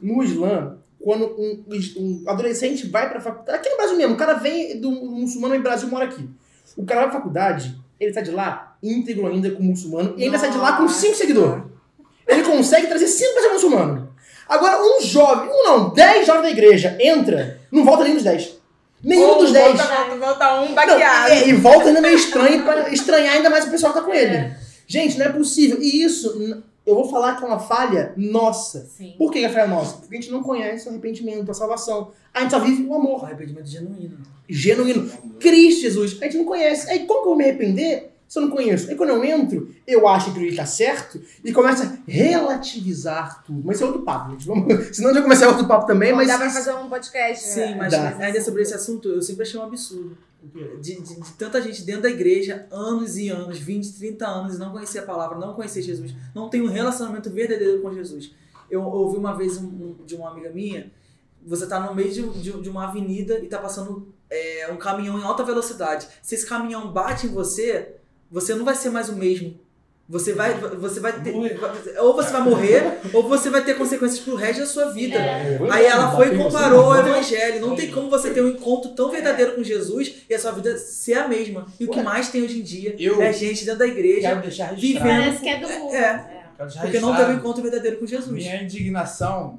Speaker 1: no Islã, quando um, um adolescente vai pra faculdade, aqui no Brasil mesmo, o cara vem do muçulmano e o Brasil mora aqui. O cara vai pra faculdade, ele sai de lá íntegro ainda com muçulmano e ainda sai de lá com cinco seguidores. Ele consegue trazer cinco pessoas muçulmano. Agora, um jovem, um não, dez jovens da igreja entra, não volta nem dos dez. Nenhum dos dez.
Speaker 4: Volta, volta, volta um
Speaker 1: Não,
Speaker 4: baqueado.
Speaker 1: é, e volta ainda meio estranho pra estranhar ainda mais o pessoal que tá com ele. Gente, não é possível. E isso, eu vou falar que é uma falha nossa.
Speaker 4: Sim.
Speaker 1: Por que é falha nossa? Porque a gente não conhece o arrependimento, a salvação. A gente só vive o
Speaker 2: O
Speaker 1: amor
Speaker 2: arrependimento genuíno.
Speaker 1: genuíno. Cristo Jesus, a gente não conhece. Aí como que eu vou me arrepender se eu não conheço? Aí quando eu entro, eu acho que ele tá certo e começa a relativizar tudo. Mas isso é outro papo, gente. Vamos... [laughs] Senão já começar outro papo também, mas...
Speaker 4: Dá pra fazer um podcast.
Speaker 2: Sim,
Speaker 4: né?
Speaker 2: mas
Speaker 1: Dá.
Speaker 2: ainda sobre esse assunto, eu sempre achei um absurdo. De, de- de tanta gente dentro da igreja, anos e anos, 20, 30 anos, e não conhecer a palavra, não conhecer Jesus, não tem um relacionamento verdadeiro com Jesus. Eu ouvi uma vez um- um- de uma amiga minha, você tá no meio de, de- de uma avenida e tá passando é, um caminhão em alta velocidade. Se esse caminhão bate em você, você não vai ser mais o mesmo. Você vai, você vai ter, ou você vai morrer, ou você vai ter consequências pro resto da sua vida. Aí ela foi e comparou o evangelho. Não tem como você ter um encontro tão verdadeiro com Jesus e a sua vida ser a mesma. E o que mais tem hoje em dia
Speaker 5: Eu
Speaker 2: é gente dentro da igreja
Speaker 5: quero deixar registrado.
Speaker 2: vivendo.
Speaker 3: Parece que é do mundo.
Speaker 2: É,
Speaker 5: Quero deixar
Speaker 2: porque não teve um encontro verdadeiro com Jesus.
Speaker 5: Minha indignação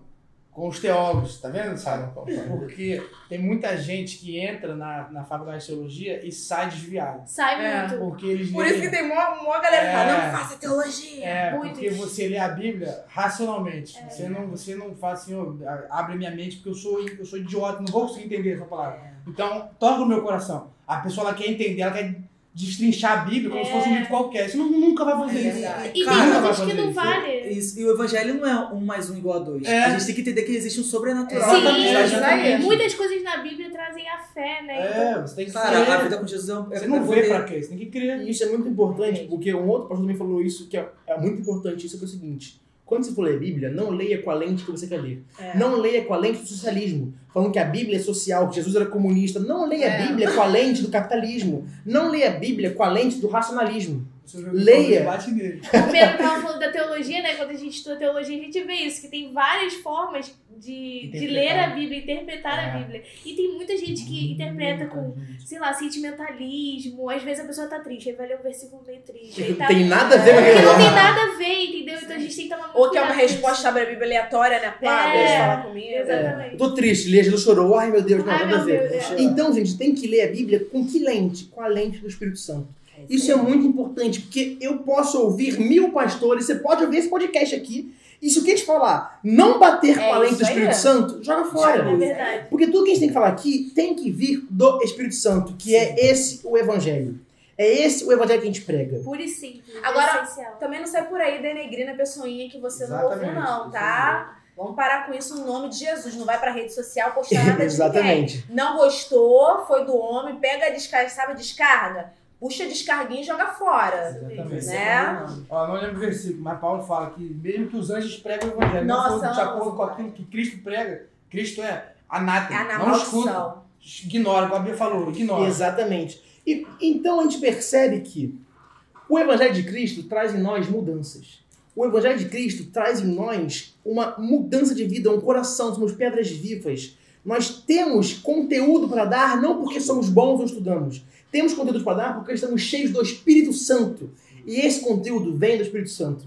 Speaker 5: com os teólogos, tá vendo, sabe? [laughs] Porque tem muita gente que entra na, na faculdade de teologia e sai desviada.
Speaker 3: Sai
Speaker 4: É.
Speaker 3: muito.
Speaker 5: Porque eles
Speaker 4: Por isso que tem mó, mó galera que fala,
Speaker 5: É.
Speaker 4: não faça teologia.
Speaker 5: É,
Speaker 3: Muitos.
Speaker 5: porque você lê a Bíblia racionalmente.
Speaker 3: É.
Speaker 5: Você, não, você não fala assim, ó, abre minha mente porque eu sou, eu sou idiota, não vou conseguir entender essa palavra.
Speaker 3: É.
Speaker 5: Então, toca no meu coração. A pessoa ela quer entender, ela quer destrinchar a Bíblia como se fosse um
Speaker 3: É.
Speaker 5: livro qualquer. Isso não- nunca vai fazer
Speaker 4: É
Speaker 5: isso.
Speaker 3: E
Speaker 2: Cara,
Speaker 3: tem coisas que não
Speaker 5: isso.
Speaker 3: vale.
Speaker 2: Isso, e o evangelho não é um mais um igual a dois.
Speaker 5: É.
Speaker 2: A gente tem que entender que existe um sobrenatural.
Speaker 3: Sim,
Speaker 4: aí.
Speaker 3: Muitas coisas na Bíblia trazem a fé, né? Então,
Speaker 5: É, você tem que
Speaker 2: Cara, a vida com Jesus é um.
Speaker 5: Você
Speaker 2: é
Speaker 5: não vê
Speaker 2: poder.
Speaker 5: pra quê? Você tem que crer.
Speaker 1: E isso é muito importante, porque um outro pastor também falou isso, que é, é muito importante, isso que é o seguinte. Quando você for ler a Bíblia, não leia com a lente que você quer ler.
Speaker 4: É.
Speaker 1: Não leia com a lente do socialismo, falando que a Bíblia é social, que Jesus era comunista. Não leia
Speaker 4: É.
Speaker 1: a Bíblia com a lente do capitalismo. Não leia a Bíblia com a lente do racionalismo. Leia.
Speaker 3: O Pedro tava falando da teologia, né? Quando a gente estuda teologia, a gente vê isso, que tem várias formas de, de ler a Bíblia, interpretar
Speaker 5: É.
Speaker 3: a Bíblia. E tem muita gente que interpreta com, sei lá, sentimentalismo. Às vezes a pessoa tá triste, aí vai ler um versículo meio triste. Tá...
Speaker 1: tem nada a ver com
Speaker 3: Porque
Speaker 1: aquilo
Speaker 3: não tem nada a
Speaker 4: Ou que é uma resposta sobre a Bíblia aleatória, né? Pá,
Speaker 3: É.
Speaker 4: Deus fala comigo.
Speaker 3: Exatamente.
Speaker 1: Tô triste, lê, Jesus chorou. Ai, meu Deus, não,
Speaker 3: Ai,
Speaker 1: nada a ver.
Speaker 3: Deus, é.
Speaker 1: Então, gente, tem que ler a Bíblia com que lente? Com a lente do Espírito Santo. Isso é muito importante, porque eu posso ouvir mil pastores, você pode ouvir esse podcast aqui, e se o que a gente falar não bater
Speaker 4: É
Speaker 1: com a lente do Espírito
Speaker 4: é.
Speaker 1: Santo, joga
Speaker 3: É
Speaker 1: fora.
Speaker 3: verdade.
Speaker 1: Porque tudo que a gente tem que falar aqui tem que vir do Espírito Santo, que é esse o Evangelho. É esse o Evangelho que a gente prega.
Speaker 3: Puro e simples.
Speaker 4: Agora-
Speaker 3: essencial.
Speaker 4: Também não sai por aí denegrindo a pessoinha que você não ouviu,
Speaker 5: Exatamente,
Speaker 4: não, tá? Vamos parar com isso no nome de Jesus. Não vai pra rede social postar nada de [laughs] ninguém.
Speaker 1: Exatamente.
Speaker 4: Não gostou, foi do homem, pega a descarga, sabe a descarga? Puxa a descarguinha e joga fora.
Speaker 5: Exatamente.
Speaker 4: Né?
Speaker 5: Ó, não lembro o versículo, mas Paulo fala que mesmo que os anjos pregam o evangelho,
Speaker 4: Nossa,
Speaker 5: não for de acordo com aquilo que Cristo prega, Cristo é anátema.
Speaker 4: É
Speaker 5: não escuta. Ignora, como a Bíblia falou, ignora.
Speaker 1: Exatamente. E, então a gente percebe que o Evangelho de Cristo traz em nós mudanças. O Evangelho de Cristo traz em nós uma mudança de vida, um coração, somos pedras vivas. Nós temos conteúdo para dar, não porque somos bons ou estudamos. Temos conteúdo para dar porque estamos cheios do Espírito Santo. E esse conteúdo vem do Espírito Santo.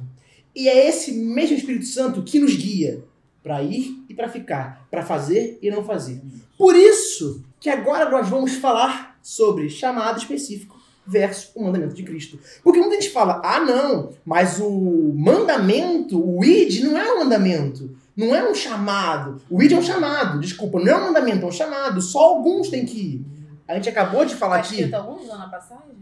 Speaker 1: E é esse mesmo Espírito Santo que nos guia para ir e para ficar, para fazer e não fazer. Por isso que agora nós vamos falar sobre chamado específico versus o mandamento de Cristo. Porque muita gente fala, ah não, mas o mandamento, o id, não é um mandamento. Não é um chamado. O id é um chamado, desculpa, não é um mandamento, é um chamado. Só alguns têm que ir. A gente acabou de falar
Speaker 4: Tá
Speaker 1: aqui.
Speaker 4: escrito alguns lá na passagem?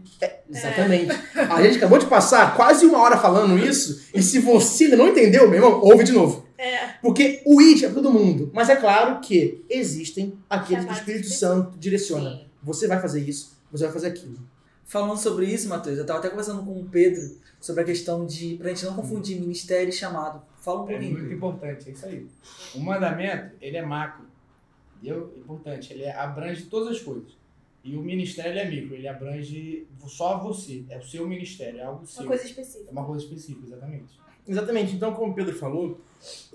Speaker 1: Exatamente. A gente acabou de passar quase uma hora falando isso, e se você ainda não entendeu, meu irmão, ouve de novo.
Speaker 3: É.
Speaker 1: Porque o id é para todo mundo. Mas é claro que existem aqueles que o Espírito. Santo direciona.
Speaker 4: Sim.
Speaker 1: Você vai fazer isso, você vai fazer aquilo.
Speaker 2: Falando sobre isso, Matheus, eu tava até conversando com o Pedro sobre a questão de. pra gente não confundir ministério e chamado. Fala um
Speaker 5: É
Speaker 2: pouquinho.
Speaker 5: muito
Speaker 2: Pedro.
Speaker 5: importante, é isso aí. O mandamento, ele é macro. Entendeu? Importante, ele abrange todas as coisas. E o ministério ele é micro, ele abrange só você. É o seu ministério, é algo seu.
Speaker 3: Uma coisa específica.
Speaker 5: É uma coisa específica, exatamente.
Speaker 1: Exatamente. Então, como o Pedro falou,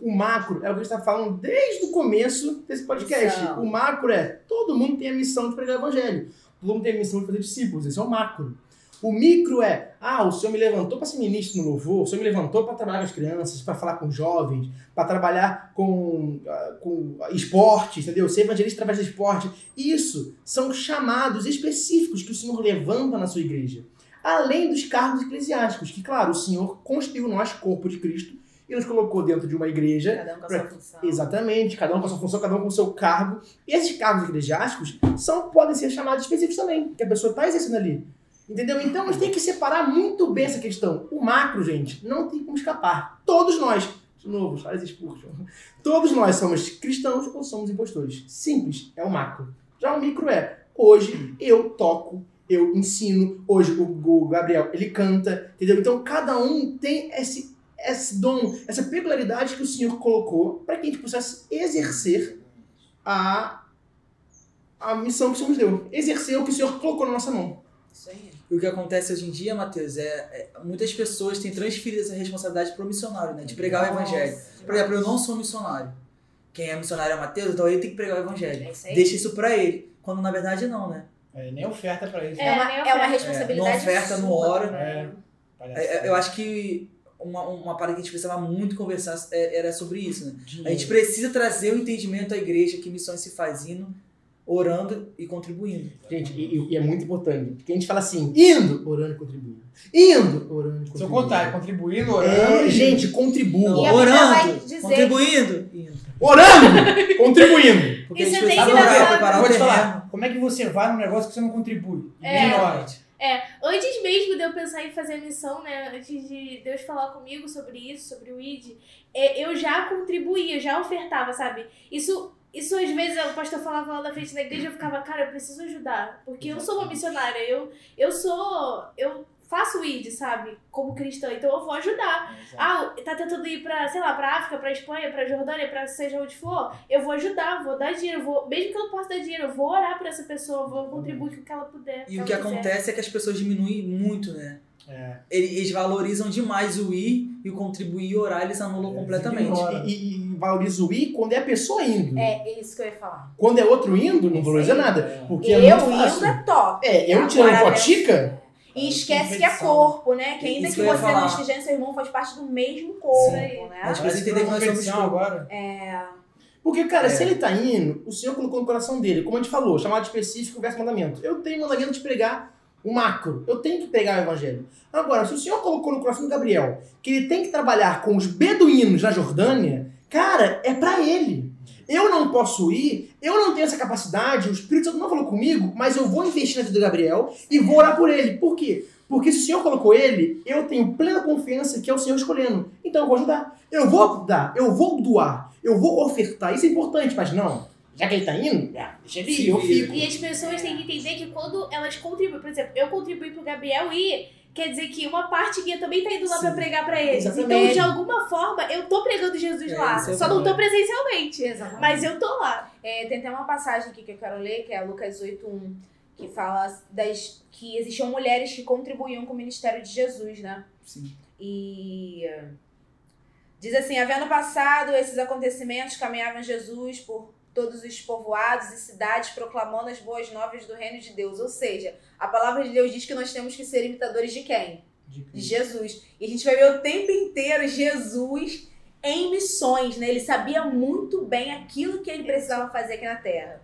Speaker 1: o macro é o que a gente está falando desde o começo desse podcast.
Speaker 4: Missão.
Speaker 1: O macro é todo mundo tem a missão de pregar o evangelho. Todo mundo tem a missão de fazer discípulos. Esse é o macro. O micro é, ah, o Senhor me levantou para ser ministro no louvor, o Senhor me levantou para trabalhar com as crianças, para falar com jovens, para trabalhar com, ah, com esporte, entendeu? Ser evangelista através do esporte. Isso são chamados específicos que o Senhor levanta na sua igreja. Além dos cargos eclesiásticos, que, claro, o Senhor constituiu nós, corpo de Cristo, e nos colocou dentro de uma igreja
Speaker 4: Cada um com a sua função.
Speaker 1: Exatamente, cada um com a sua função, cada um com o seu cargo. E esses cargos eclesiásticos são, podem ser chamados específicos também, que a pessoa está exercendo ali. Entendeu? Então a gente tem que separar muito bem essa questão. O macro, gente, não tem como escapar. Todos nós, de novo, Charles Spurgeon, todos nós somos cristãos ou somos impostores. Simples, é o macro. Já o micro é, hoje eu toco, eu ensino, hoje o, o Gabriel, ele canta, entendeu? Então cada um tem esse, esse dom, essa peculiaridade que o Senhor colocou para que a gente possa exercer a, a missão que o Senhor nos deu. Exercer o que o Senhor colocou na nossa mão.
Speaker 4: Isso aí.
Speaker 2: E o que acontece hoje em dia, Matheus, é, é muitas pessoas têm transferido essa responsabilidade pro missionário, né? De pregar o evangelho. Por exemplo, eu não sou missionário. Quem é missionário é o Matheus, então ele tem que pregar o evangelho.
Speaker 4: É isso.
Speaker 2: Deixa isso pra ele. Quando na verdade não, né?
Speaker 5: É, nem oferta pra isso.
Speaker 3: É,
Speaker 4: É, uma, é uma
Speaker 3: oferta.
Speaker 4: responsabilidade
Speaker 2: É, não oferta, não ora.
Speaker 5: É.
Speaker 2: É, é, Eu acho que uma, uma parada que a gente precisava muito conversar é, era sobre isso, né? A gente precisa trazer o entendimento à igreja que missões se faz indo, orando e contribuindo.
Speaker 1: Gente, e, e- é muito importante. Porque a gente fala assim, indo, orando e contribuindo. Indo, orando e
Speaker 5: Se eu
Speaker 1: contribuindo.
Speaker 5: contar, é contribuindo, orando.
Speaker 1: É, gente, contribua.
Speaker 2: Orando,
Speaker 4: dizer
Speaker 2: contribuindo, indo.
Speaker 1: Orando, contribuindo.
Speaker 2: Porque
Speaker 3: Isso
Speaker 2: a gente precisa
Speaker 3: engraçado.
Speaker 2: preparar o
Speaker 5: vou te
Speaker 2: terreno.
Speaker 5: falar, como é que você vai num negócio que você não contribui?
Speaker 3: É.
Speaker 5: Ignora.
Speaker 3: Antes mesmo de eu pensar em fazer a missão, né? Antes de Deus falar comigo sobre isso, sobre o ID, é, eu já contribuía, já ofertava, sabe? Isso, isso às vezes o pastor falava lá na frente da igreja, eu ficava, cara, eu preciso ajudar. Porque eu sou uma missionária, eu, eu sou. Eu faço o ID, sabe? Como cristã, então eu vou ajudar. Ah, tá tentando ir pra, sei lá, pra África, pra Espanha, pra Jordânia, pra seja onde for, eu vou ajudar, vou dar dinheiro, vou, mesmo que eu não possa dar dinheiro, eu vou orar por essa pessoa, vou contribuir com o que ela puder.
Speaker 2: E o que
Speaker 3: quiser.
Speaker 2: acontece é que as pessoas diminuem muito, né?
Speaker 5: É.
Speaker 2: Eles valorizam demais o ir e o contribuir e orar, eles anulam
Speaker 5: É,
Speaker 2: completamente.
Speaker 1: E, e, e valoriza o ir quando é a pessoa indo.
Speaker 4: É isso que eu ia falar.
Speaker 1: Quando é outro indo, não valoriza nada. Porque
Speaker 4: eu
Speaker 1: é muito
Speaker 4: indo é top.
Speaker 1: É, eu tirando
Speaker 4: né?
Speaker 1: fotica,
Speaker 4: E esquece que é corpo, né? Que ainda
Speaker 2: Isso
Speaker 4: que você não esteja, seu irmão faz parte do mesmo corpo,
Speaker 3: Isso aí.
Speaker 4: né?
Speaker 2: Mas-
Speaker 5: Parece
Speaker 2: entender que nós somos
Speaker 5: agora.
Speaker 4: É,
Speaker 1: Porque, cara,
Speaker 2: É.
Speaker 1: se ele tá indo, o Senhor colocou no coração dele, como a gente falou, chamado específico, verso mandamento. Eu tenho mandamento de pregar o macro, eu tenho que pregar o evangelho. Agora, se o Senhor colocou no coração do Gabriel que ele tem que trabalhar com os beduínos na Jordânia, cara, é pra ele. Eu não posso ir, eu não tenho essa capacidade, o Espírito Santo não falou comigo, mas eu vou investir na vida do Gabriel e vou orar por ele. Por quê? Porque se o Senhor colocou ele, eu tenho plena confiança que é o Senhor escolhendo. Então eu vou ajudar. Eu vou dar, eu vou doar, eu vou ofertar. Isso é importante, mas não. Já que ele tá indo, ah, deixa ele ir, eu fico.
Speaker 3: E as pessoas têm que entender que quando elas contribuem, por exemplo, eu contribuí pro Gabriel ir, quer dizer que uma parte minha também tá indo lá pra pregar pra eles.
Speaker 1: exatamente.
Speaker 3: Então, de alguma forma, eu tô pregando Jesus
Speaker 2: É,
Speaker 3: lá.
Speaker 2: é
Speaker 3: Só não tô presencialmente.
Speaker 4: exatamente.
Speaker 3: Mas eu tô lá.
Speaker 4: É, tem até uma passagem aqui que eu quero ler, que é Lucas 8.1, que fala das, que existiam mulheres que contribuíam com o ministério de Jesus, né?
Speaker 2: Sim.
Speaker 4: E diz assim: havendo passado esses acontecimentos, caminhava Jesus por todos os povoados e cidades, proclamando as boas novas do reino de Deus. Ou seja, a palavra de Deus diz que nós temos que ser imitadores de quem?
Speaker 5: De
Speaker 4: De Jesus. E a gente vai ver o tempo inteiro Jesus em missões, né? Ele sabia muito bem aquilo que ele precisava fazer aqui na Terra.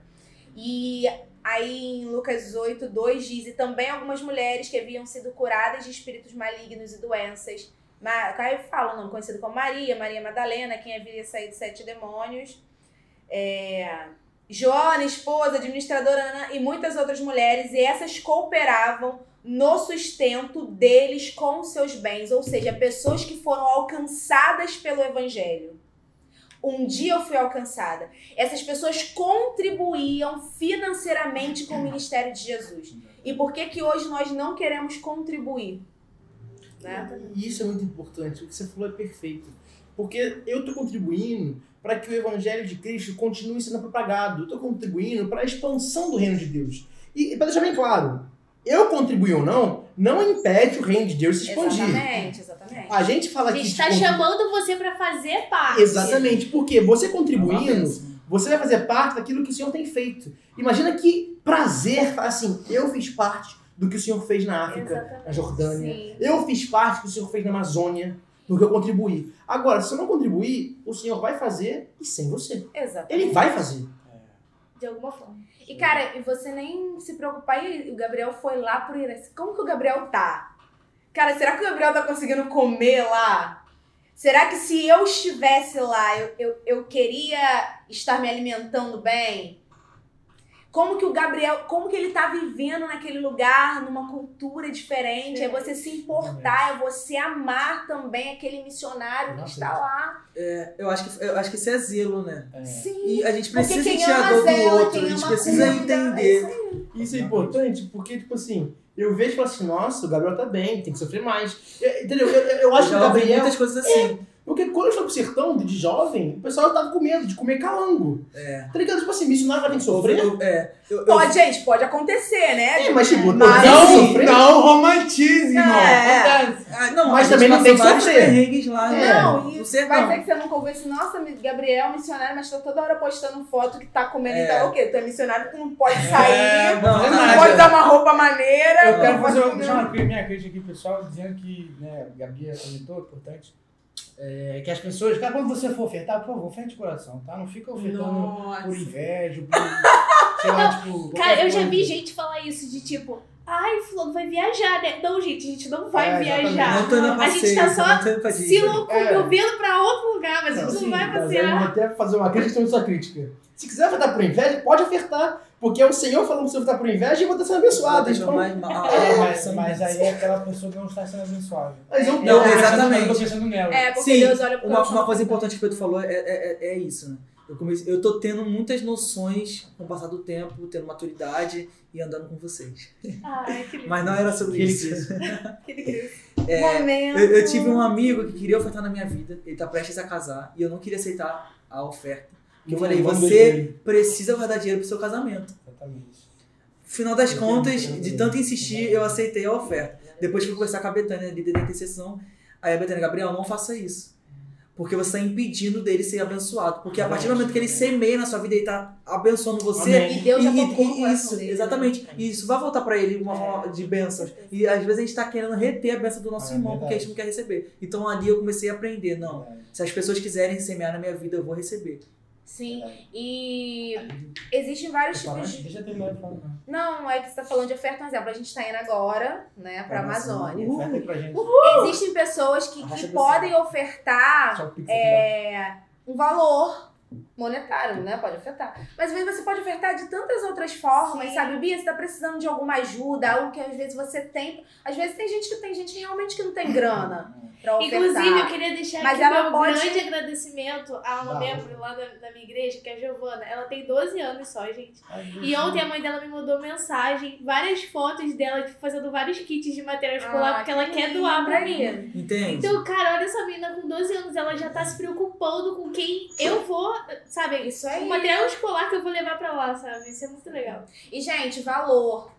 Speaker 4: E aí em Lucas 8, 2 diz: E também algumas mulheres que haviam sido curadas de espíritos malignos e doenças. Aí fala o nome conhecido como Maria, Maria Madalena, quem havia saído de sete demônios. É, Joana, esposa, administradora Ana, e muitas outras mulheres, e essas cooperavam no sustento deles com seus bens, ou seja, pessoas que foram alcançadas pelo evangelho. Um dia eu fui alcançada. Essas pessoas contribuíam financeiramente com o ministério de Jesus. E por que que hoje nós não queremos contribuir? Né?
Speaker 1: Isso é muito importante. O que você falou é perfeito. Porque eu estou contribuindo para que o evangelho de Cristo continue sendo propagado. Eu estou contribuindo para a expansão do reino de Deus. E, para deixar bem claro, eu contribuir ou não, não impede o reino de Deus se expandir.
Speaker 4: Exatamente, exatamente.
Speaker 1: A gente fala
Speaker 3: A
Speaker 1: aqui
Speaker 3: gente tá
Speaker 1: contribu-
Speaker 3: chamando você pra fazer parte.
Speaker 1: Exatamente, porque você
Speaker 2: É
Speaker 1: contribuindo,
Speaker 2: bênção.
Speaker 1: você vai fazer parte daquilo que o Senhor tem feito. Imagina que prazer, falar assim, eu fiz parte do que o Senhor fez na África,
Speaker 3: Exatamente.
Speaker 1: na Jordânia.
Speaker 3: Sim.
Speaker 1: Eu fiz parte do que o Senhor fez na Amazônia, porque eu contribuí. Agora, se eu não contribuir, o Senhor vai fazer e sem você.
Speaker 4: Exatamente.
Speaker 1: Ele vai fazer.
Speaker 3: De alguma forma.
Speaker 4: E, cara, e você nem se preocupar, e o Gabriel foi lá pro Iraci. Como que o Gabriel tá? Cara, será que o Gabriel tá conseguindo comer lá? Será que se eu estivesse lá, eu, eu, eu queria estar me alimentando bem? Como que o Gabriel, como que ele tá vivendo naquele lugar, numa cultura diferente? É você se importar, é você amar também aquele missionário que está lá.
Speaker 2: É, eu, acho que, eu acho que isso é zelo, né?
Speaker 5: É.
Speaker 4: Sim.
Speaker 2: E a gente precisa sentir a dor do outro, a gente precisa
Speaker 4: cuida, é
Speaker 2: entender.
Speaker 4: isso.
Speaker 1: Isso é importante porque, tipo assim, eu vejo e falo assim, nossa, o Gabriel tá bem, tem que sofrer mais. Eu- Entendeu? Eu, eu- eu acho que
Speaker 2: Eu
Speaker 1: o
Speaker 2: já ouvi
Speaker 1: Gabriel.
Speaker 2: muitas coisas assim.
Speaker 1: Porque quando eu fui pro sertão de jovem, o pessoal tava com medo de comer calango.
Speaker 2: É.
Speaker 1: Tá ligado? Tipo assim, missionário vai ter que sofrer.
Speaker 2: Eu- é, eu- eu-
Speaker 4: Pode, gente, pode acontecer, né?
Speaker 1: É, mas tipo,
Speaker 4: Mas-
Speaker 5: Não,
Speaker 1: sofrer.
Speaker 5: não romantize, irmão.
Speaker 4: É.
Speaker 5: Acontece.
Speaker 2: Ah, não,
Speaker 1: Mas também não tem que sofrer.
Speaker 2: lá, né?
Speaker 4: Não, e
Speaker 2: sertão.
Speaker 4: vai dizer que você ouviu assim, nossa, Gabriel, missionário, mas tá toda hora postando foto que tá comendo e
Speaker 2: É.
Speaker 4: tal. O quê? Tu é missionário, tu não pode sair,
Speaker 5: É,
Speaker 2: não,
Speaker 5: não,
Speaker 2: não,
Speaker 4: não pode usar uma roupa maneira.
Speaker 5: Eu quero
Speaker 4: não
Speaker 5: fazer uma, minha crítica aqui, pessoal, dizendo que, né, Gabi comentou, importante, é, que as pessoas, cara, quando você for ofertar, por favor, oferte de coração, tá? Não fica ofertando
Speaker 4: Nossa.
Speaker 5: por inveja, por, sei lá, tipo... [laughs]
Speaker 3: Cara, eu já
Speaker 5: coisa.
Speaker 3: vi gente falar isso de tipo, Ai, fulano vai viajar, né? Não, gente, a gente não vai
Speaker 5: É,
Speaker 3: viajar.
Speaker 2: Não tô indo a
Speaker 3: A gente
Speaker 2: passeio,
Speaker 3: tá só
Speaker 2: não
Speaker 3: Se locomovendo pra outro lugar, mas a gente não
Speaker 1: Sim,
Speaker 3: vai
Speaker 1: aí eu
Speaker 3: passear.
Speaker 1: vou até fazer uma crítica sobre sua crítica. Se quiser ofertar por inveja, pode ofertar. Porque é o Senhor falando que você ofertar por inveja e eu vou estar sendo abençoado. Então,
Speaker 2: mais- ma-
Speaker 5: É,
Speaker 2: ah,
Speaker 5: mas, mas aí é aquela pessoa que não está sendo abençoada.
Speaker 1: mas eu,
Speaker 2: Não, exatamente.
Speaker 5: Eu tô pensando nela.
Speaker 4: É, porque
Speaker 2: Sim,
Speaker 4: Deus olha
Speaker 2: Uma, uma coisa importante que o Pedro falou é, é, é- é isso, né? Eu, comecei, eu tô tendo muitas noções com o passar do tempo, tendo maturidade e andando com vocês.
Speaker 3: Ai, que lindo.
Speaker 2: Mas não era sobre isso. [laughs]
Speaker 3: Que lindo.
Speaker 4: momento.
Speaker 2: Eu, eu tive um amigo que queria ofertar na minha vida, ele tá prestes a casar, e eu não queria aceitar a oferta. Porque eu falei, você precisa guardar dinheiro pro seu casamento.
Speaker 5: Exatamente.
Speaker 2: Final das
Speaker 5: Eu
Speaker 2: contas, de tanto insistir, eu aceitei a oferta. Depois fui conversar com a Betânia, líder da intercessão. Aí a Betânia, Gabriel, não faça isso. Porque você está impedindo dele ser abençoado. Porque a partir do momento que ele semeia na sua vida, ele está abençoando você.
Speaker 5: Amém.
Speaker 4: E Deus já
Speaker 2: E-
Speaker 4: tocou
Speaker 2: e- isso,
Speaker 4: dele,
Speaker 2: exatamente.
Speaker 4: né?
Speaker 2: E isso vai voltar para ele uma forma de bênçãos. E às vezes a gente está querendo reter a bênção do nosso
Speaker 5: É
Speaker 2: irmão, porque a
Speaker 5: verdade.
Speaker 2: gente não quer receber. Então ali eu comecei a aprender, não. Se as pessoas quiserem semear na minha vida, eu vou receber.
Speaker 4: Sim. E existem vários
Speaker 5: eu
Speaker 4: tipos
Speaker 5: falar-
Speaker 4: de.
Speaker 5: Deixa eu terminar de falar.
Speaker 4: Não, é que você tá falando de oferta, por exemplo, a gente tá indo agora, né, pra Amazônia.
Speaker 5: Oferta aí pra gente.
Speaker 4: Existem pessoas que, que podem ofertar é, um valor monetário, né? Pode ofertar. Mas às vezes você pode ofertar de tantas outras formas,
Speaker 3: Sim.
Speaker 4: sabe? Bia, você tá precisando de alguma ajuda, algo que às vezes você tem. Às vezes tem gente que tem gente realmente que não tem grana pra ofertar.
Speaker 3: Inclusive, eu queria deixar
Speaker 4: Mas
Speaker 3: aqui
Speaker 4: ela
Speaker 3: meu
Speaker 4: pode-
Speaker 3: grande agradecimento a uma membro lá da, da minha igreja, que é a Giovana. Ela tem 12 anos só, gente.
Speaker 5: Ai,
Speaker 3: E ontem a mãe dela me mandou mensagem, várias fotos dela, tipo, fazendo vários kits de material escolar,
Speaker 4: Ah,
Speaker 3: porque
Speaker 4: que
Speaker 3: ela quer doar pra mim.
Speaker 2: Entende?
Speaker 3: Então, cara, olha essa menina com 12 anos, ela já tá se preocupando com quem eu vou, sabe?
Speaker 4: Isso aí.
Speaker 3: O material escolar que eu vou levar pra lá, sabe? Isso é muito legal.
Speaker 4: E, gente, valor.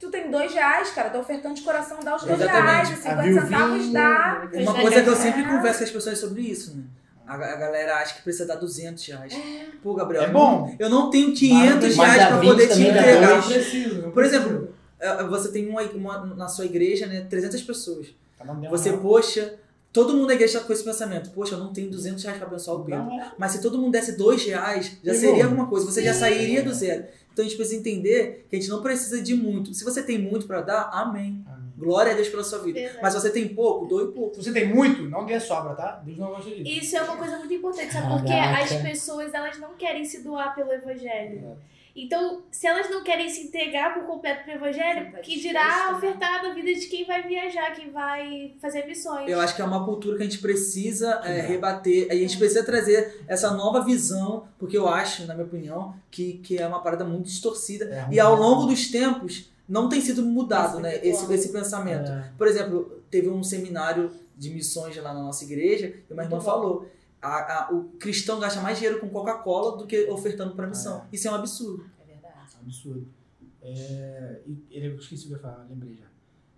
Speaker 4: Tu tem dois reais, cara. Tô ofertando de coração, dá os dois
Speaker 2: Exatamente.
Speaker 4: reais. Os
Speaker 5: A
Speaker 4: 50
Speaker 5: viuvinha,
Speaker 4: centavos dá.
Speaker 2: Uma coisa que eu sempre converso com as pessoas sobre isso, né? A, a galera acha que precisa dar 200 reais. Pô, Gabriel,
Speaker 5: É bom.
Speaker 2: eu não tenho 500
Speaker 5: Mas
Speaker 2: reais pra
Speaker 1: 20
Speaker 2: poder te entregar.
Speaker 5: Não precisa, não
Speaker 2: Por exemplo, é, você tem uma, uma- na sua igreja, né, 300 pessoas.
Speaker 5: Tá
Speaker 2: Você, poxa, todo mundo na igreja tá com esse pensamento. Poxa, eu não tenho 200 reais pra abençoar o Pedro.
Speaker 5: Não, é.
Speaker 2: Mas se todo mundo desse 2 reais, já
Speaker 5: Meu
Speaker 2: seria alguma coisa. Você já
Speaker 3: Sim.
Speaker 2: sairia do zero. Então a gente precisa entender que a gente não precisa de muito. Se você tem muito pra dar, amém.
Speaker 5: Amém.
Speaker 2: Glória a Deus pela sua vida.
Speaker 3: Verdade.
Speaker 2: Mas se você tem pouco, doe pouco.
Speaker 5: Se você tem muito, não dê sobra, tá? Deus não gosta disso.
Speaker 3: Isso é uma coisa muito importante, sabe? Porque
Speaker 5: Caraca.
Speaker 3: as pessoas, elas não querem se doar pelo evangelho. Então, se elas não querem se entregar por completo pro evangelho, que dirá ofertar na vida de quem vai viajar, quem vai fazer missões.
Speaker 2: Eu acho que é uma cultura que a gente precisa é, rebater. A gente precisa trazer essa nova visão, porque eu acho, na minha opinião, que, que é uma parada muito distorcida.
Speaker 5: É
Speaker 2: E ao longo dos tempos, não tem sido mudado né, esse,
Speaker 4: Esse
Speaker 2: pensamento.
Speaker 5: É.
Speaker 2: Por exemplo, teve um seminário de missões lá na nossa igreja, e uma irmã falou. A- a- o cristão gasta mais dinheiro com Coca-Cola do que ofertando para missão. Isso é um absurdo.
Speaker 4: É verdade.
Speaker 5: Absurdo. É, e ele, eu esqueci o que eu ia falar, lembrei já.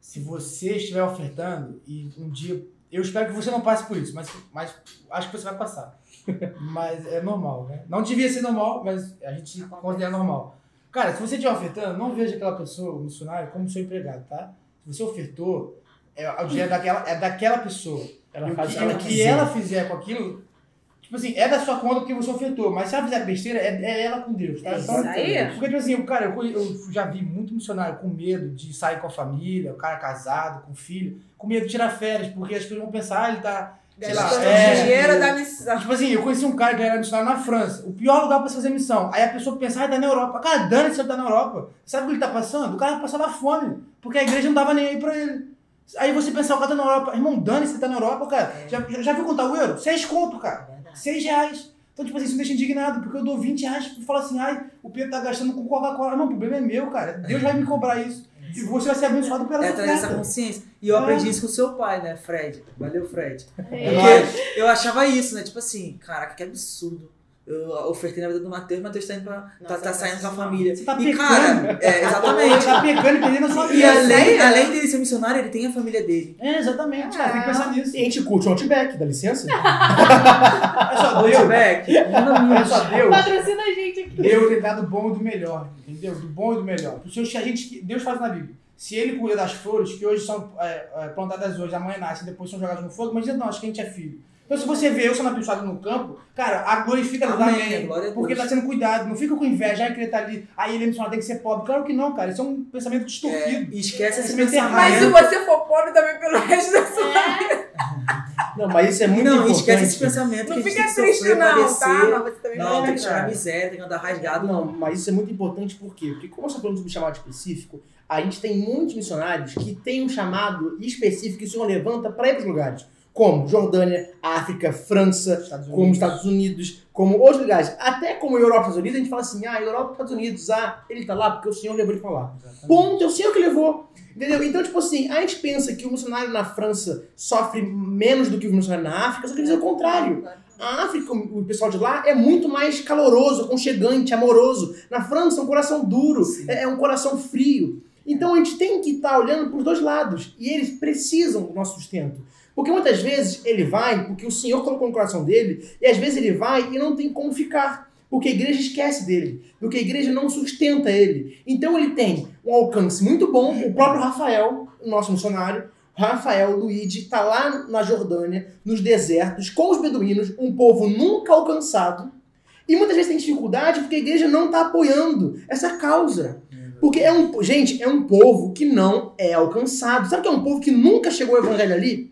Speaker 5: Se você estiver ofertando e um dia. Eu espero que você não passe por isso, mas, mas acho que você vai passar. [laughs] mas é normal, né? Não devia ser normal, mas a gente considera normal. Cara, se você estiver ofertando, não veja aquela pessoa, o missionário, como seu empregado, tá? Se você ofertou, é, o dinheiro é daquela, é daquela pessoa.
Speaker 1: Ela
Speaker 5: e o
Speaker 1: faz
Speaker 5: que,
Speaker 1: o que ela
Speaker 5: que
Speaker 1: quiser.
Speaker 5: ela fizer com aquilo, tipo assim, é da sua conta porque você ofertou. Mas se ela fizer besteira, é, é ela com Deus, tá?
Speaker 4: É isso aí.
Speaker 5: Porque, tipo assim, o cara, eu, eu já vi muito missionário com medo de sair com a família, o cara casado, com filho, com medo de tirar férias, porque as pessoas vão pensar, ah, ele tá. Sei lá, é,
Speaker 4: dinheiro da missão.
Speaker 5: Tipo assim, eu conheci um cara que era missionário na França, o pior lugar pra se fazer missão. Aí a pessoa pensa, ah, tá na Europa. Cara, dane-se se ele tá na Europa. Sabe o que ele tá passando? O cara passava fome, porque a igreja não dava nem aí pra ele. Aí você pensa, o cara tá na Europa. Irmão, dane-se, ele tá na Europa, cara. Já, já, já viu contar o euro? Seis conto, cara.
Speaker 4: Verdade.
Speaker 5: Seis reais. Então, tipo assim, isso me deixa indignado, porque eu dou 20 reais e falo assim, ai, o Pedro tá gastando com Coca-Cola. Não, o problema é meu, cara. Deus vai me cobrar isso. E você vai ser abençoado pela
Speaker 2: É
Speaker 5: sua
Speaker 2: trazer essa consciência. E eu
Speaker 5: É.
Speaker 2: aprendi isso com o seu pai, né, Fred? Valeu, Fred.
Speaker 3: É.
Speaker 2: Porque eu achava isso, né? Tipo assim, caraca, que absurdo. Eu ofertei na vida do Matheus, Matheus tá, indo pra, tá,
Speaker 4: Nossa,
Speaker 2: tá
Speaker 4: é
Speaker 2: saindo com a família.
Speaker 5: Você tá
Speaker 2: e,
Speaker 5: pecando.
Speaker 2: cara, é, exatamente.
Speaker 5: Tá pegando e perdendo a sua
Speaker 2: E
Speaker 5: vida.
Speaker 2: além, além dele ser missionário, ele tem a família dele.
Speaker 5: É, exatamente, cara. Tem que pensar nisso.
Speaker 1: E a gente curte o Outback, dá licença? [laughs]
Speaker 5: É só Deus.
Speaker 2: Outback, manda
Speaker 5: É só Deus.
Speaker 3: Patrocina a gente aqui.
Speaker 5: Deus tem dado o bom e do melhor, entendeu? Do bom e do melhor. Por isso, a gente, Deus faz na Bíblia. Se ele cuida das flores, que hoje são é, é, plantadas hoje, amanhã nascem, depois são jogadas no fogo, mas nós, que a gente é filho. Então, se você vê eu sendo abençoado no campo, cara, a glorifica
Speaker 2: a Deus.
Speaker 5: Porque ele tá sendo cuidado. Não fica com inveja, ai, que ele tá ali, aí ele é missionário, tem que ser pobre. Claro que não, cara. Isso é um pensamento
Speaker 2: É,
Speaker 5: distorcido.
Speaker 2: e esquece esse
Speaker 5: Pensamento errado.
Speaker 4: Mas se você for pobre também pelo resto da sua
Speaker 3: É,
Speaker 1: Não, mas isso é muito
Speaker 2: Não,
Speaker 1: importante.
Speaker 2: esquece esse pensamento
Speaker 4: Não fica triste,
Speaker 2: sofrer,
Speaker 4: não,
Speaker 2: padecer.
Speaker 4: tá? Mas você também
Speaker 2: Não, tem que chorar
Speaker 5: cara.
Speaker 2: miséria, tem que andar rasgado.
Speaker 1: Não, mas isso é muito importante por quê? Porque como nós estamos falando de um chamado específico, a gente tem muitos missionários que têm um chamado específico que o Senhor levanta para ir para os lugares. Como Jordânia, África, França,
Speaker 5: Estados
Speaker 1: como. Estados Unidos, como outros lugares. Até como Europa e Estados Unidos, a gente fala assim, ah, Europa e Estados Unidos, ah, ele tá lá porque o Senhor levou ele para lá.
Speaker 5: Exatamente.
Speaker 1: Ponto, é o Senhor que levou. Entendeu? Então, tipo assim, a gente pensa que o missionário na França sofre menos do que o missionário na África, só que dizer o contrário. A África, o pessoal de lá, é muito mais caloroso, aconchegante, amoroso. Na França é um coração duro, é é um coração frio. Então a gente tem que estar olhando para os dois lados. E eles precisam do nosso sustento. Porque muitas vezes ele vai porque o Senhor colocou no coração dele, e às vezes ele vai e não tem como ficar. Porque a igreja esquece dele, porque a igreja não sustenta ele. Então ele tem um alcance muito bom. O próprio Rafael, nosso missionário, Rafael Luigi, está lá na Jordânia, nos desertos, com os beduínos, um povo nunca alcançado. E muitas vezes tem dificuldade porque a igreja não está apoiando essa causa. Porque é um, gente, é um povo que não é alcançado. Sabe que é um povo que nunca chegou ao evangelho ali?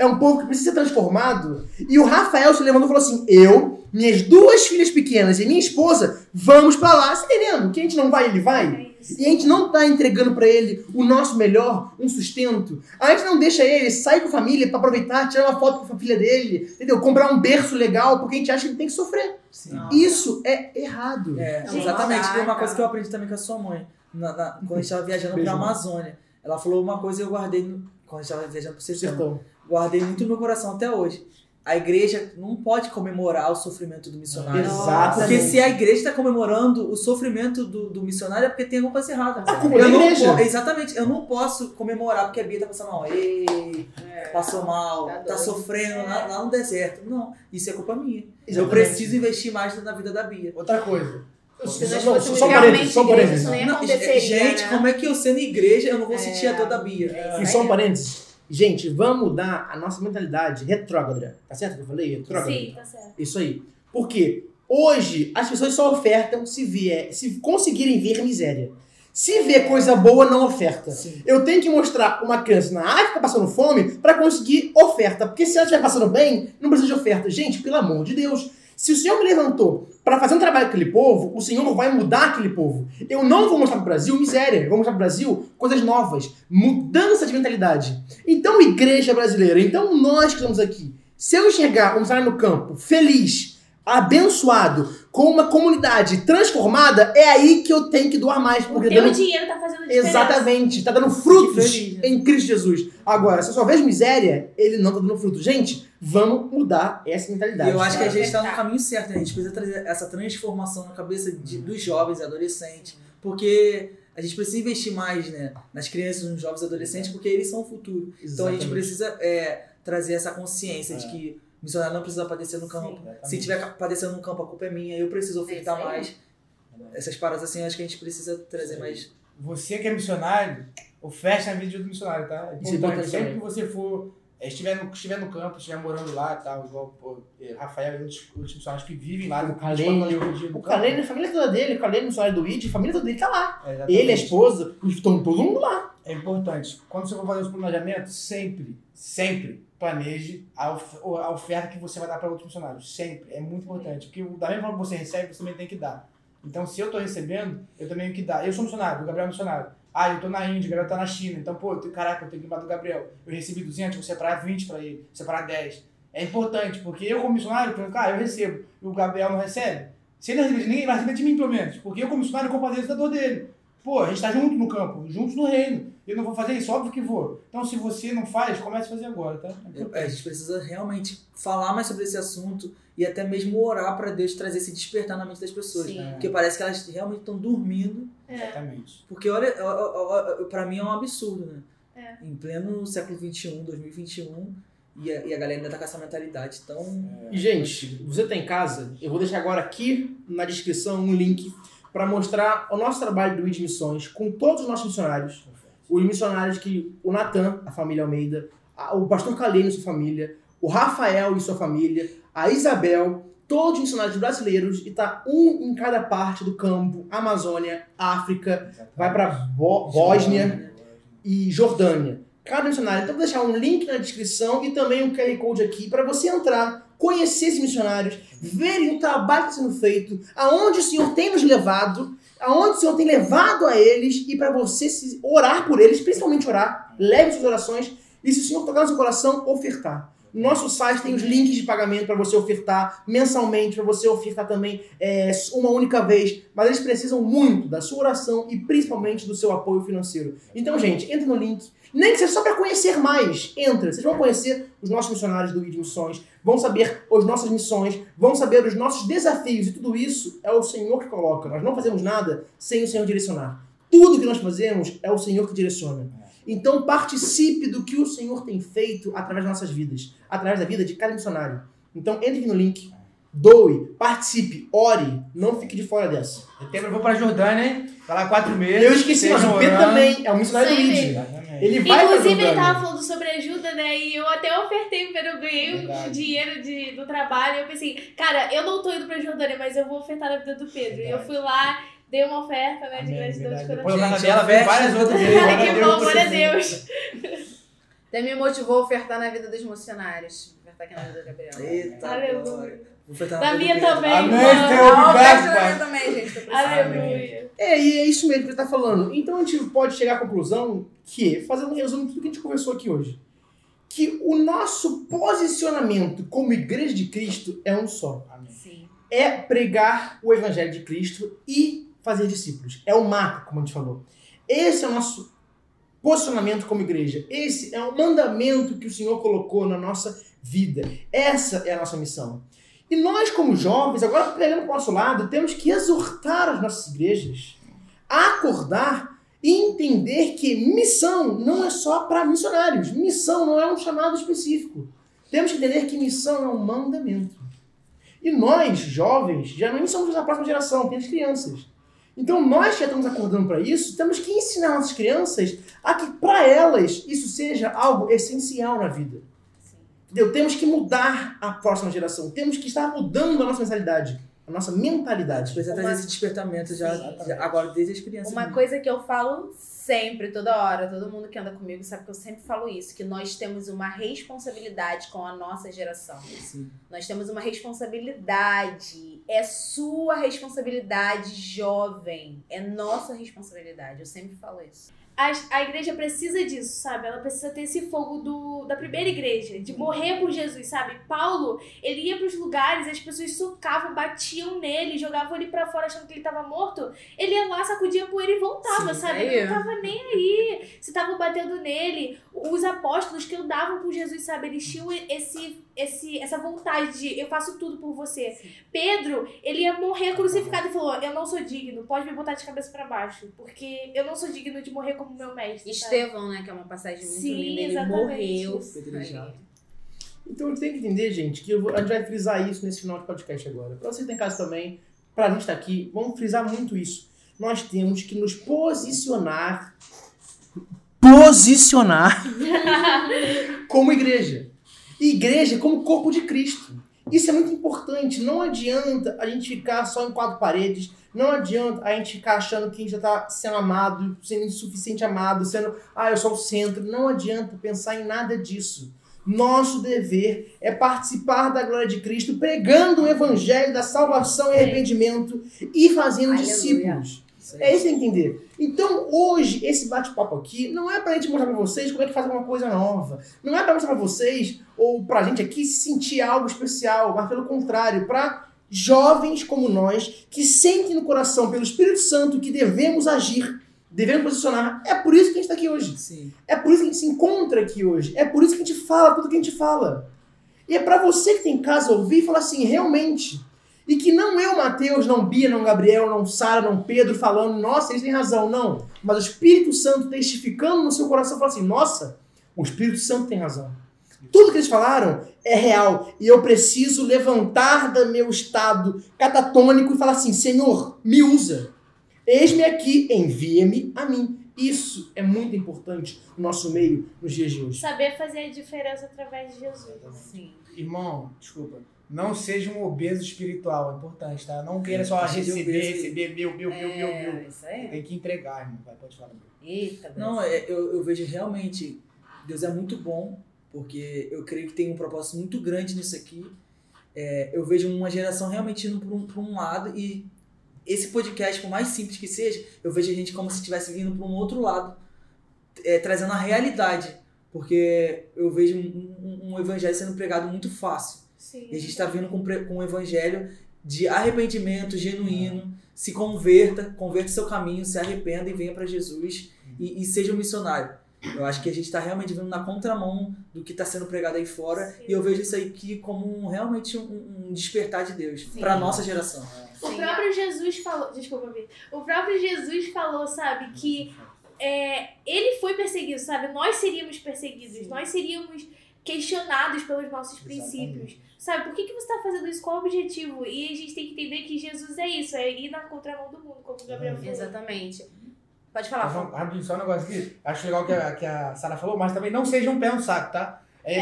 Speaker 1: É um povo que precisa ser transformado. E o Rafael se levantou e falou assim: Eu, minhas duas filhas pequenas e minha esposa, vamos pra lá. Você tá entendendo? Que a gente não vai, ele vai.
Speaker 3: é.
Speaker 1: E a gente não tá entregando pra ele o nosso melhor, um sustento. A gente não deixa ele sair com a família pra aproveitar, tirar uma foto com a filha dele, entendeu? Comprar um berço legal, porque a gente acha que ele tem que sofrer.
Speaker 2: Sim.
Speaker 1: Isso é errado.
Speaker 2: É, exatamente. Foi uma coisa que eu aprendi também com a sua mãe. Na, na- quando a gente estava viajando
Speaker 1: Beijo,
Speaker 2: pra. Amazônia. Ela falou uma coisa e eu guardei no- quando a gente estava viajando pro sertão.
Speaker 1: Sertão.
Speaker 2: Guardei muito no meu coração até hoje. A igreja não pode comemorar o sofrimento do missionário.
Speaker 1: Exatamente.
Speaker 2: Porque se a igreja está comemorando o sofrimento do, do missionário é porque tem alguma coisa errada.
Speaker 1: A culpa é da
Speaker 2: Eu não
Speaker 1: igreja.
Speaker 2: po- exatamente, eu não posso comemorar porque a Bia tá passando mal. Ei, passou mal,
Speaker 4: tá
Speaker 2: tá,
Speaker 4: doido.
Speaker 2: sofrendo lá, lá no deserto. Não, isso é culpa minha. Eu
Speaker 1: Exatamente.
Speaker 2: preciso investir mais na vida da Bia.
Speaker 5: Outra coisa.
Speaker 4: Se nós
Speaker 1: Só-
Speaker 4: fôssemos
Speaker 1: só um
Speaker 4: realmente
Speaker 1: parênteses, só
Speaker 4: igreja,
Speaker 1: parênteses.
Speaker 4: isso nem
Speaker 2: Não,
Speaker 4: aconteceria,
Speaker 2: gente,
Speaker 4: né?
Speaker 2: como é que eu sendo igreja eu não vou
Speaker 4: É.
Speaker 2: sentir a dor da Bia?
Speaker 4: É
Speaker 1: E só um parênteses. Gente, vamos mudar a nossa mentalidade retrógrada. Tá certo que eu falei? Retrógrada.
Speaker 3: Sim, tá certo.
Speaker 1: Isso aí. Por quê? Hoje, as pessoas só ofertam se vier, se conseguirem ver miséria. Se vê coisa boa, não oferta.
Speaker 2: Sim.
Speaker 1: Eu tenho que mostrar uma criança na África passando fome para conseguir oferta. Porque se ela estiver passando bem, não precisa de oferta. Gente, pelo amor de Deus. Se o Senhor me levantou para fazer um trabalho com aquele povo, o Senhor vai mudar aquele povo. Eu não vou mostrar para o Brasil miséria. Eu vou mostrar para o Brasil coisas novas. Mudança de mentalidade. Então, igreja brasileira, então nós que estamos aqui, se eu enxergar um missionário no campo feliz, abençoado, com uma comunidade transformada, é aí que eu tenho que doar mais.
Speaker 3: O
Speaker 1: Porque
Speaker 3: teu
Speaker 1: dando-
Speaker 3: dinheiro tá fazendo diferença.
Speaker 1: Exatamente, tá dando frutos
Speaker 2: Que
Speaker 1: em Cristo Jesus. Agora, se eu só vejo miséria, ele não tá dando fruto. Gente, vamos mudar essa mentalidade.
Speaker 2: eu acho que a
Speaker 1: tá?
Speaker 2: gente está no caminho certo, né? A gente precisa trazer essa transformação na cabeça de- dos jovens e adolescentes, porque a gente precisa investir mais né, nas crianças, nos jovens e adolescentes, porque eles são o futuro. Então a gente
Speaker 1: Exatamente.
Speaker 2: precisa é, trazer essa consciência de
Speaker 5: É.
Speaker 2: que o missionário não precisa padecer no campo.
Speaker 5: Exatamente.
Speaker 2: Se tiver padecendo no campo, a culpa é minha, eu preciso ofertar
Speaker 4: aí.
Speaker 2: mais. Essas paradas assim, acho que a gente precisa trazer mais.
Speaker 5: Você que é missionário, oferte na vida do missionário, tá?
Speaker 1: É
Speaker 5: Importante.
Speaker 1: importante
Speaker 5: Sempre que você for, é, estiver, no, estiver no campo, estiver morando lá e tal, igual pô, é, Rafael e outros, outros missionários que vivem lá
Speaker 1: O
Speaker 5: no
Speaker 1: O Calene, a família toda dele, o Calene, o missionário do ID, a família toda dele tá lá.
Speaker 5: É.
Speaker 1: Ele, a esposa, estão todo mundo lá.
Speaker 5: É importante. Quando você for fazer os planejamentos, sempre, sempre planeje a, a oferta que você vai dar para outros funcionários. Sempre. É muito importante. Porque da mesma forma que você recebe, você também tem que dar. Então, se eu estou recebendo, eu também tenho que dar. Eu sou missionário, o Gabriel é missionário. Ah, eu estou na Índia, o Gabriel está na China. Então, pô, caraca, eu tenho que lembrar do Gabriel. Eu recebi 200, vou separar 20 para ele, separar 10. É importante, porque eu, como missionário, eu, cara, eu recebo e o Gabriel não recebe. Se ele não receber de ninguém, ele vai receber de mim, pelo menos. Porque eu, como missionário, eu compadeco da dor dele. Pô, a gente tá junto no campo, juntos no reino. Eu não vou fazer isso, óbvio que vou. Então, se você não faz, comece a fazer agora, tá?
Speaker 2: É, A gente precisa realmente falar mais sobre esse assunto e até mesmo orar para Deus trazer esse despertar na mente das pessoas.
Speaker 4: Sim.
Speaker 2: Porque parece que elas realmente estão dormindo
Speaker 3: É.
Speaker 5: Exatamente.
Speaker 2: Porque olha, pra mim é um absurdo, né?
Speaker 3: É.
Speaker 2: Em pleno século XXI, 2021, e a, e a galera ainda tá com essa mentalidade tão.
Speaker 1: E, gente, você tá em casa, eu vou deixar agora aqui na descrição um link para mostrar o nosso trabalho do ID Missões com todos os nossos missionários. Os missionários que o Natan, a família Almeida, a- o pastor Calene e sua família, o Rafael e sua família, a Isabel, todos os missionários brasileiros e tá um em cada parte do campo, Amazônia, África, vai para Bósnia e Jordânia. Cada missionário. Então, vou deixar um link na descrição e também um QR Code aqui para você entrar, conhecer esses missionários, verem o trabalho que está sendo feito, aonde o Senhor tem nos levado, aonde o Senhor tem levado a eles e para você orar por eles, principalmente orar, leve suas orações e se o Senhor tocar no seu coração, ofertar. No nosso site tem os links de pagamento para você ofertar mensalmente, para você ofertar também é, uma única vez. Mas eles precisam muito da sua oração e principalmente do seu apoio financeiro. Então, gente, entre no link. Nem que seja só para conhecer mais. Entra. Vocês vão conhecer os nossos missionários do ID Missões, vão saber as nossas missões, vão saber os nossos desafios. E tudo isso é o Senhor que coloca. Nós não fazemos nada sem o Senhor direcionar. Tudo que nós fazemos é o Senhor que direciona. Então participe do que o Senhor tem feito através das nossas vidas, através da vida de cada missionário. Então entre aqui no link, doe, participe, ore, não fique de fora dessa.
Speaker 5: Setembro eu vou pra Jordânia, hein? Tá lá quatro meses.
Speaker 1: Eu esqueci, mas o Pedro também é um missionário do.
Speaker 5: Exatamente.
Speaker 1: Ele vai
Speaker 3: Inclusive, ele tava falando sobre ajuda, né? E eu até ofertei, pero eu ganhei
Speaker 5: Verdade.
Speaker 3: o dinheiro de, do trabalho. E eu pensei, cara, eu não tô indo pra Jordânia, mas eu vou ofertar na vida do Pedro. E eu
Speaker 5: Verdade.
Speaker 3: fui lá, dei uma oferta, né? De
Speaker 5: Amém,
Speaker 3: gratidão de coração.
Speaker 5: Depois
Speaker 2: Gente,
Speaker 5: dela, veio várias outras vezes. [laughs]
Speaker 3: Que
Speaker 5: Deus
Speaker 3: bom, glória a. Deus.
Speaker 4: Até me motivou a ofertar na vida dos missionários. Ofertar aqui na vida do Gabriel.
Speaker 2: Eita,
Speaker 3: Aleluia.
Speaker 2: glória. Vou ofertar
Speaker 3: Da minha também,
Speaker 5: Amém.
Speaker 4: Ah,
Speaker 5: Obrigado, pai.
Speaker 4: minha também, gente. Tô precisando.
Speaker 3: Aleluia.
Speaker 1: É, e é isso mesmo que ele está falando. Então a gente pode chegar à conclusão que, fazendo um resumo de tudo que a gente conversou aqui hoje, que o nosso posicionamento como igreja de Cristo é um só.
Speaker 5: Amém.
Speaker 4: Sim.
Speaker 1: É pregar o evangelho de Cristo e fazer discípulos. É o marco, como a gente falou. Esse é o nosso posicionamento como igreja. Esse é o mandamento que o Senhor colocou na nossa vida. Essa é a nossa missão. E nós, como jovens, agora pegando para o nosso lado, temos que exortar as nossas igrejas a acordar e entender que missão não é só para missionários. Missão não é um chamado específico. Temos que entender que missão é um mandamento. E nós, jovens, já nem somos da próxima geração, tem as crianças. Então nós que já estamos acordando para isso, temos que ensinar nossas crianças a que para elas isso seja algo essencial na vida.
Speaker 4: Sim.
Speaker 1: Entendeu? Temos que mudar a próxima geração. Temos que estar mudando a nossa mentalidade, a nossa mentalidade.
Speaker 2: Precisa trazer esse despertamento já, já- agora desde as crianças.
Speaker 4: Uma
Speaker 2: mesmo.
Speaker 4: coisa que eu falo sempre, toda hora, todo mundo que anda comigo sabe que eu sempre falo isso, que nós temos uma responsabilidade com a nossa geração.
Speaker 2: Sim.
Speaker 4: Nós temos uma responsabilidade. É sua responsabilidade, jovem. É nossa responsabilidade. Eu sempre falo isso.
Speaker 3: A, a igreja precisa disso, sabe? Ela precisa ter esse fogo do, da primeira igreja, de morrer por Jesus, sabe? Paulo, ele ia pros lugares, as pessoas socavam, batiam nele, jogavam ele pra fora achando que ele tava morto. Ele ia lá, sacudia poeira e voltava,
Speaker 4: Sim,
Speaker 3: sabe?
Speaker 4: aí.
Speaker 3: Ele não tava nem aí. Se estavam batendo nele. Os apóstolos que andavam com Jesus, sabe? Eles tinham esse, esse, essa vontade de eu faço tudo por você. Pedro, ele ia morrer crucificado e falou: Eu não sou digno, pode me botar de cabeça pra baixo, porque eu não sou digno de morrer como meu mestre. sabe?
Speaker 4: Estevão, né? Que é uma passagem muito
Speaker 3: Sim,
Speaker 4: linda. Ele
Speaker 3: exatamente.
Speaker 4: morreu.
Speaker 2: Pedrejado.
Speaker 1: Então a gente tem que entender, gente, que eu vou- a gente vai frisar isso nesse final de podcast agora. Pra você que tem casa também, pra gente estar aqui, vamos frisar muito isso. Nós temos que nos posicionar. Posicionar [laughs] como igreja. Igreja como corpo de Cristo. Isso é muito importante. Não adianta a gente ficar só em quatro paredes. Não adianta a gente ficar achando que a gente já está sendo amado, sendo insuficiente amado, sendo, ah, eu sou o centro. Não adianta pensar em nada disso. Nosso dever é participar da glória de Cristo, pregando o evangelho da salvação e arrependimento e fazendo
Speaker 4: Aleluia.
Speaker 1: discípulos.
Speaker 2: Aí.
Speaker 1: É isso que tem que entender. Então, hoje, esse bate-papo aqui não é pra gente mostrar pra vocês como é que faz uma coisa nova. Não é pra mostrar pra vocês, ou pra gente aqui, se sentir algo especial, mas pelo contrário, pra jovens como nós, que sentem no coração, pelo Espírito Santo, que devemos agir, devemos posicionar. É por isso que a gente tá aqui hoje.
Speaker 2: Sim.
Speaker 1: É por isso que a gente se encontra aqui hoje. É por isso que a gente fala tudo que a gente fala. E é pra você que tem em casa ouvir e falar assim, realmente. E que não eu, Mateus, não Bia, não Gabriel, não Sara, não Pedro falando, nossa, eles têm razão, não. Mas o Espírito Santo testificando no seu coração, falando assim, nossa, o Espírito Santo tem razão. Tudo que eles falaram é real. E eu preciso levantar do meu estado catatônico e falar assim, Senhor, me usa. Eis-me aqui, envia-me a mim. Isso é muito importante no nosso meio nos dias de hoje.
Speaker 3: Saber fazer a diferença através de Jesus.
Speaker 4: Sim.
Speaker 5: Irmão, desculpa. Não seja um obeso espiritual, é importante, tá? Não queira só
Speaker 2: Seja
Speaker 5: receber, receber, meu, meu, meu, meu,
Speaker 4: É,
Speaker 5: meu.
Speaker 4: isso aí.
Speaker 5: Tem que entregar, irmão. Vai, pode falar.
Speaker 4: Eita,
Speaker 2: Não, é, eu, eu vejo realmente, Deus é muito bom, porque eu creio que tem um propósito muito grande nisso aqui. É, eu vejo uma geração realmente indo para um, pra um lado e esse podcast, por mais simples que seja, eu vejo a gente como se estivesse vindo para um outro lado, é, trazendo a realidade. Porque eu vejo um, um- um evangelho sendo pregado muito fácil.
Speaker 3: Sim.
Speaker 2: E a gente está vindo com, com um evangelho de arrependimento genuíno. Se converta, converta seu caminho, se arrependa e venha para Jesus e, e seja um missionário. Eu acho que a gente está realmente vindo na contramão do que está sendo pregado aí fora.
Speaker 3: Sim.
Speaker 2: E eu vejo isso aqui como um- realmente um, um despertar de Deus
Speaker 4: Sim.
Speaker 2: para nossa geração.
Speaker 3: O
Speaker 4: Sim,
Speaker 3: próprio Jesus falou, desculpa, Vi. O próprio Jesus falou, sabe, que é, ele foi perseguido, sabe? Nós seríamos perseguidos, nós seríamos questionados pelos nossos princípios. Sabe, por que, que você está fazendo isso? Qual o objetivo? E a gente tem que entender que Jesus é isso, é ir na contramão do mundo, como o Gabriel falou.
Speaker 4: Exatamente. Pode falar,
Speaker 5: vamos- rapidinho, só um negócio aqui. Acho legal que a, que a Sara falou, mas também não seja um pé no saco, tá? É,
Speaker 3: É.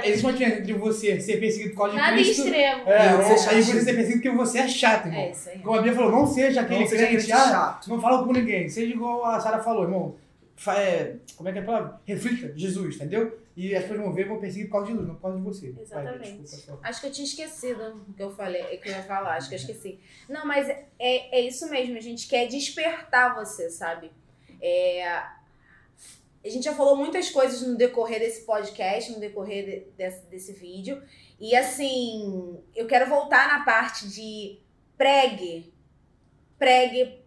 Speaker 5: é- existe uma diferença entre você ser perseguido por causa de
Speaker 3: Nada
Speaker 5: Cristo.
Speaker 3: extremo.
Speaker 5: É, ou
Speaker 2: você
Speaker 5: aí
Speaker 2: chato.
Speaker 5: você ser perseguido porque você é chato, irmão.
Speaker 4: É isso aí.
Speaker 5: Como a Bia falou, não seja aquele
Speaker 2: Não seja
Speaker 5: crente,
Speaker 2: crente
Speaker 5: ah,
Speaker 2: chato.
Speaker 5: não fala com ninguém. Seja igual a Sara falou, irmão. Fa- é, como é que é a palavra? Reflita Jesus, entendeu? E as pessoas vão ver vão perseguir por causa de Jesus, não por causa de você. Vai,
Speaker 3: Exatamente.
Speaker 5: desculpa.
Speaker 4: Acho que eu tinha esquecido o que eu falei, o que eu ia falar, acho que eu esqueci. Não, mas é, é isso mesmo, a gente quer despertar você, sabe? É, a gente já falou muitas coisas no decorrer desse podcast, no decorrer de- desse, desse vídeo. E assim, eu quero voltar na parte de pregue. Pregue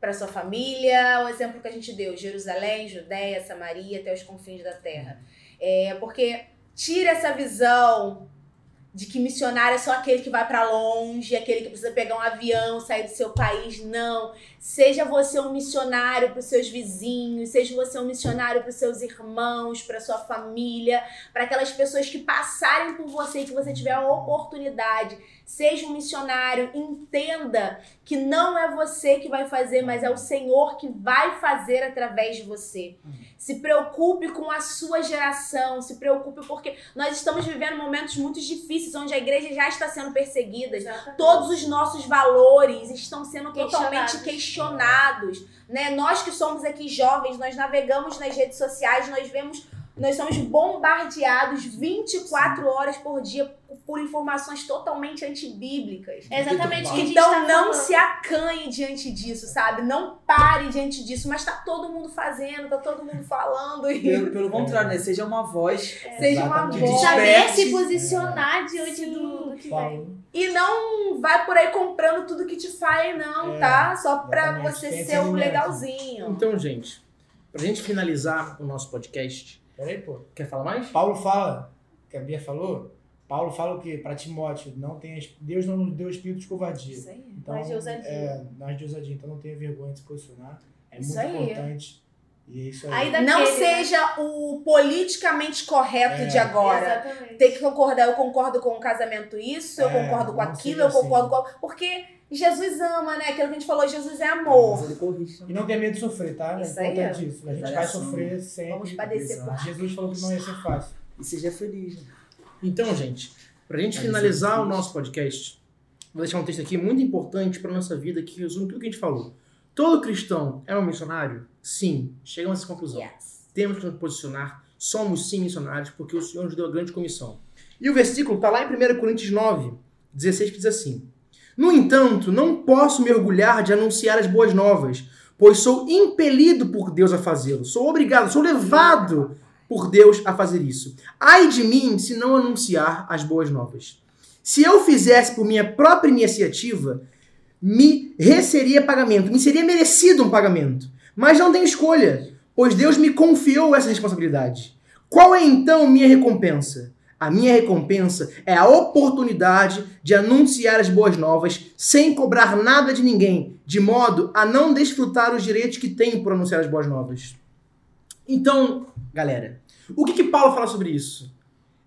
Speaker 4: para sua família, o exemplo que a gente deu, Jerusalém, Judéia, Samaria, até os confins da terra. É, porque tira essa visão de que missionário é só aquele que vai para longe, aquele que precisa pegar um avião, sair do seu país. Não. Seja você um missionário para os seus vizinhos, seja você um missionário para os seus irmãos, para sua família, para aquelas pessoas que passarem por você e que você tiver a oportunidade. Seja um missionário, entenda que não é você que vai fazer, mas é o Senhor que vai fazer através de você. Se preocupe com a sua geração, se preocupe porque nós estamos vivendo momentos muito difíceis onde a igreja já está sendo perseguida.
Speaker 3: Exatamente.
Speaker 4: Todos os nossos valores estão sendo totalmente
Speaker 3: Questionados.
Speaker 4: questionados, né? Nós que somos aqui jovens, nós navegamos nas redes sociais, nós vemos, nós somos bombardeados 24 horas por dia por informações totalmente antibíblicas.
Speaker 3: É exatamente o que a gente
Speaker 4: Então
Speaker 3: tá
Speaker 4: não
Speaker 3: falando.
Speaker 4: se acanhe diante disso, sabe? Não pare diante disso, mas tá todo mundo fazendo, tá todo mundo falando e
Speaker 2: Pelo, pelo contrário, né? Seja uma voz.
Speaker 4: seja uma voz.
Speaker 3: Saber se posicionar diante
Speaker 4: Sim.
Speaker 3: do, do que
Speaker 5: Fala.
Speaker 3: vem.
Speaker 4: E não vai por aí comprando tudo que te faz, não,
Speaker 5: É,
Speaker 4: tá? Só pra
Speaker 5: exatamente.
Speaker 4: você ser um legalzinho.
Speaker 1: Então, gente, pra gente finalizar o nosso podcast,
Speaker 5: Peraí, pô.
Speaker 1: quer falar mais?
Speaker 5: Paulo fala, que a Bia falou, Paulo fala o quê? Para Timóteo, não tenha, Deus não nos deu espírito de covardia.
Speaker 4: Isso aí.
Speaker 5: Então,
Speaker 3: Mas de ousadia.
Speaker 5: É, mas de ousadia. Então não tenha vergonha de se posicionar. É
Speaker 4: Isso
Speaker 5: muito
Speaker 4: aí.
Speaker 5: importante. E é isso aí.
Speaker 4: Não
Speaker 3: né?
Speaker 4: seja o politicamente correto
Speaker 5: É.
Speaker 4: de agora.
Speaker 3: Exatamente.
Speaker 4: Tem que concordar, eu concordo com o casamento isso, eu
Speaker 5: É,
Speaker 4: concordo com
Speaker 5: não
Speaker 4: aquilo, eu concordo
Speaker 5: assim.
Speaker 4: com... Porque Jesus ama, né? Aquilo que a gente falou, Jesus é amor.
Speaker 2: Mas ele corrige
Speaker 5: E
Speaker 2: também.
Speaker 5: não tenha medo de sofrer, tá?
Speaker 4: Isso
Speaker 5: é
Speaker 4: aí,
Speaker 5: importante isso. A gente vai sofrer sempre.
Speaker 4: Vamos padecer por
Speaker 5: Jesus falou que não ia ser fácil.
Speaker 2: E seja feliz. Né?
Speaker 1: Então, gente, pra gente
Speaker 2: Mas
Speaker 1: finalizar o nosso podcast, vou deixar um texto aqui muito importante pra nossa vida que resume tudo que a gente falou. Todo cristão é um missionário? Sim. Chegamos a essa conclusão.
Speaker 4: Yes.
Speaker 1: Temos que nos posicionar. Somos sim missionários porque o Senhor nos deu a grande comissão. E o versículo está lá em 1 Coríntios 9, 16, que diz assim: No entanto, não posso me orgulhar de anunciar as boas novas, pois sou impelido por Deus a fazê-lo. Sou obrigado, sou levado por Deus a fazer isso. Ai de mim se não anunciar as boas novas. Se eu fizesse por minha própria iniciativa, me receberia pagamento, me seria merecido um pagamento. Mas não tenho escolha, pois Deus me confiou essa responsabilidade. Qual é então minha recompensa? A minha recompensa é a oportunidade de anunciar as boas novas sem cobrar nada de ninguém, de modo a não desfrutar os direitos que tenho por anunciar as boas novas. Então, galera, o que, que Paulo fala sobre isso?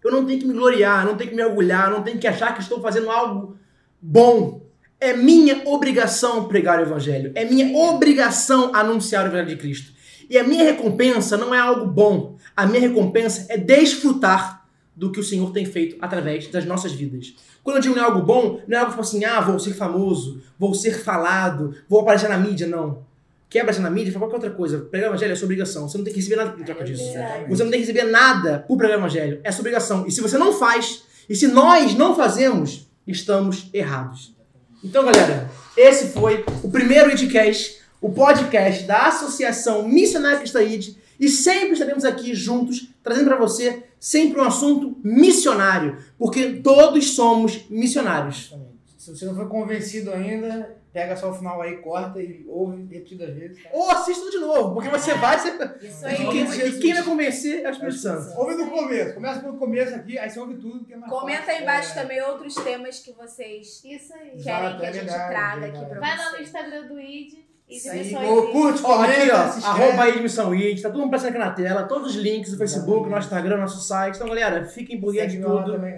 Speaker 1: Eu não tenho que me gloriar, não tenho que me orgulhar, não tenho que achar que estou fazendo algo bom. É minha obrigação pregar o evangelho. É minha obrigação anunciar o evangelho de Cristo. E a minha recompensa não é algo bom. A minha recompensa é desfrutar do que o Senhor tem feito através das nossas vidas. Quando eu digo não é algo bom, não é algo tipo assim, ah, vou ser famoso, vou ser falado, vou aparecer na mídia, não. Quer aparecer na mídia, faz qualquer outra coisa. Pregar o evangelho é sua obrigação. Você não tem que receber nada por troca disso.
Speaker 3: verdade.
Speaker 1: Você não tem que receber nada por pregar o evangelho. É sua obrigação. E se você não faz, e se nós não fazemos, estamos errados. Então, galera, esse foi o primeiro Idcast, o podcast da Associação Missionária Cristã ID. E sempre estaremos aqui juntos, trazendo para você sempre um assunto missionário, porque todos somos missionários.
Speaker 5: Se você não foi convencido ainda, pega só o final aí, corta e ouve repetidas vezes. tá?
Speaker 1: Ou assista tudo de novo, porque você vai ser.
Speaker 4: Isso
Speaker 1: E
Speaker 4: aí.
Speaker 1: quem, e quem vai convencer é o Espírito Santo.
Speaker 5: Ouve do começo. Começa pelo começo aqui, aí você ouve tudo. Que é mais
Speaker 4: Comenta
Speaker 5: fácil.
Speaker 4: aí embaixo
Speaker 5: É.
Speaker 4: também outros temas que vocês
Speaker 3: Isso aí.
Speaker 5: Exato.
Speaker 4: querem que a
Speaker 5: é
Speaker 4: gente
Speaker 5: verdade,
Speaker 4: traga
Speaker 5: é
Speaker 4: aqui pra
Speaker 3: Vai lá no
Speaker 4: vocês.
Speaker 3: Instagram do ID e
Speaker 5: ô,
Speaker 3: ID.
Speaker 5: curte,
Speaker 1: Ó, aqui,
Speaker 5: comenta,
Speaker 1: ó, arroba aí de Missão IT, tá todo mundo aparecendo aqui na tela, todos os links do Facebook, nosso Instagram, nosso site. Então, galera, fiquem por de tudo.
Speaker 5: também.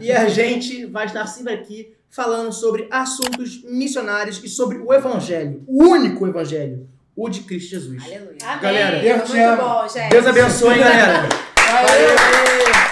Speaker 1: E a gente vai estar sempre aqui falando sobre assuntos missionários e sobre o Evangelho, o único Evangelho, o de Cristo Jesus.
Speaker 4: Aleluia.
Speaker 3: Amém.
Speaker 1: Galera,
Speaker 5: Deus te
Speaker 4: Muito
Speaker 5: ama.
Speaker 4: bom, gente.
Speaker 1: Deus abençoe, galera. [laughs]
Speaker 5: Valeu.
Speaker 1: Valeu.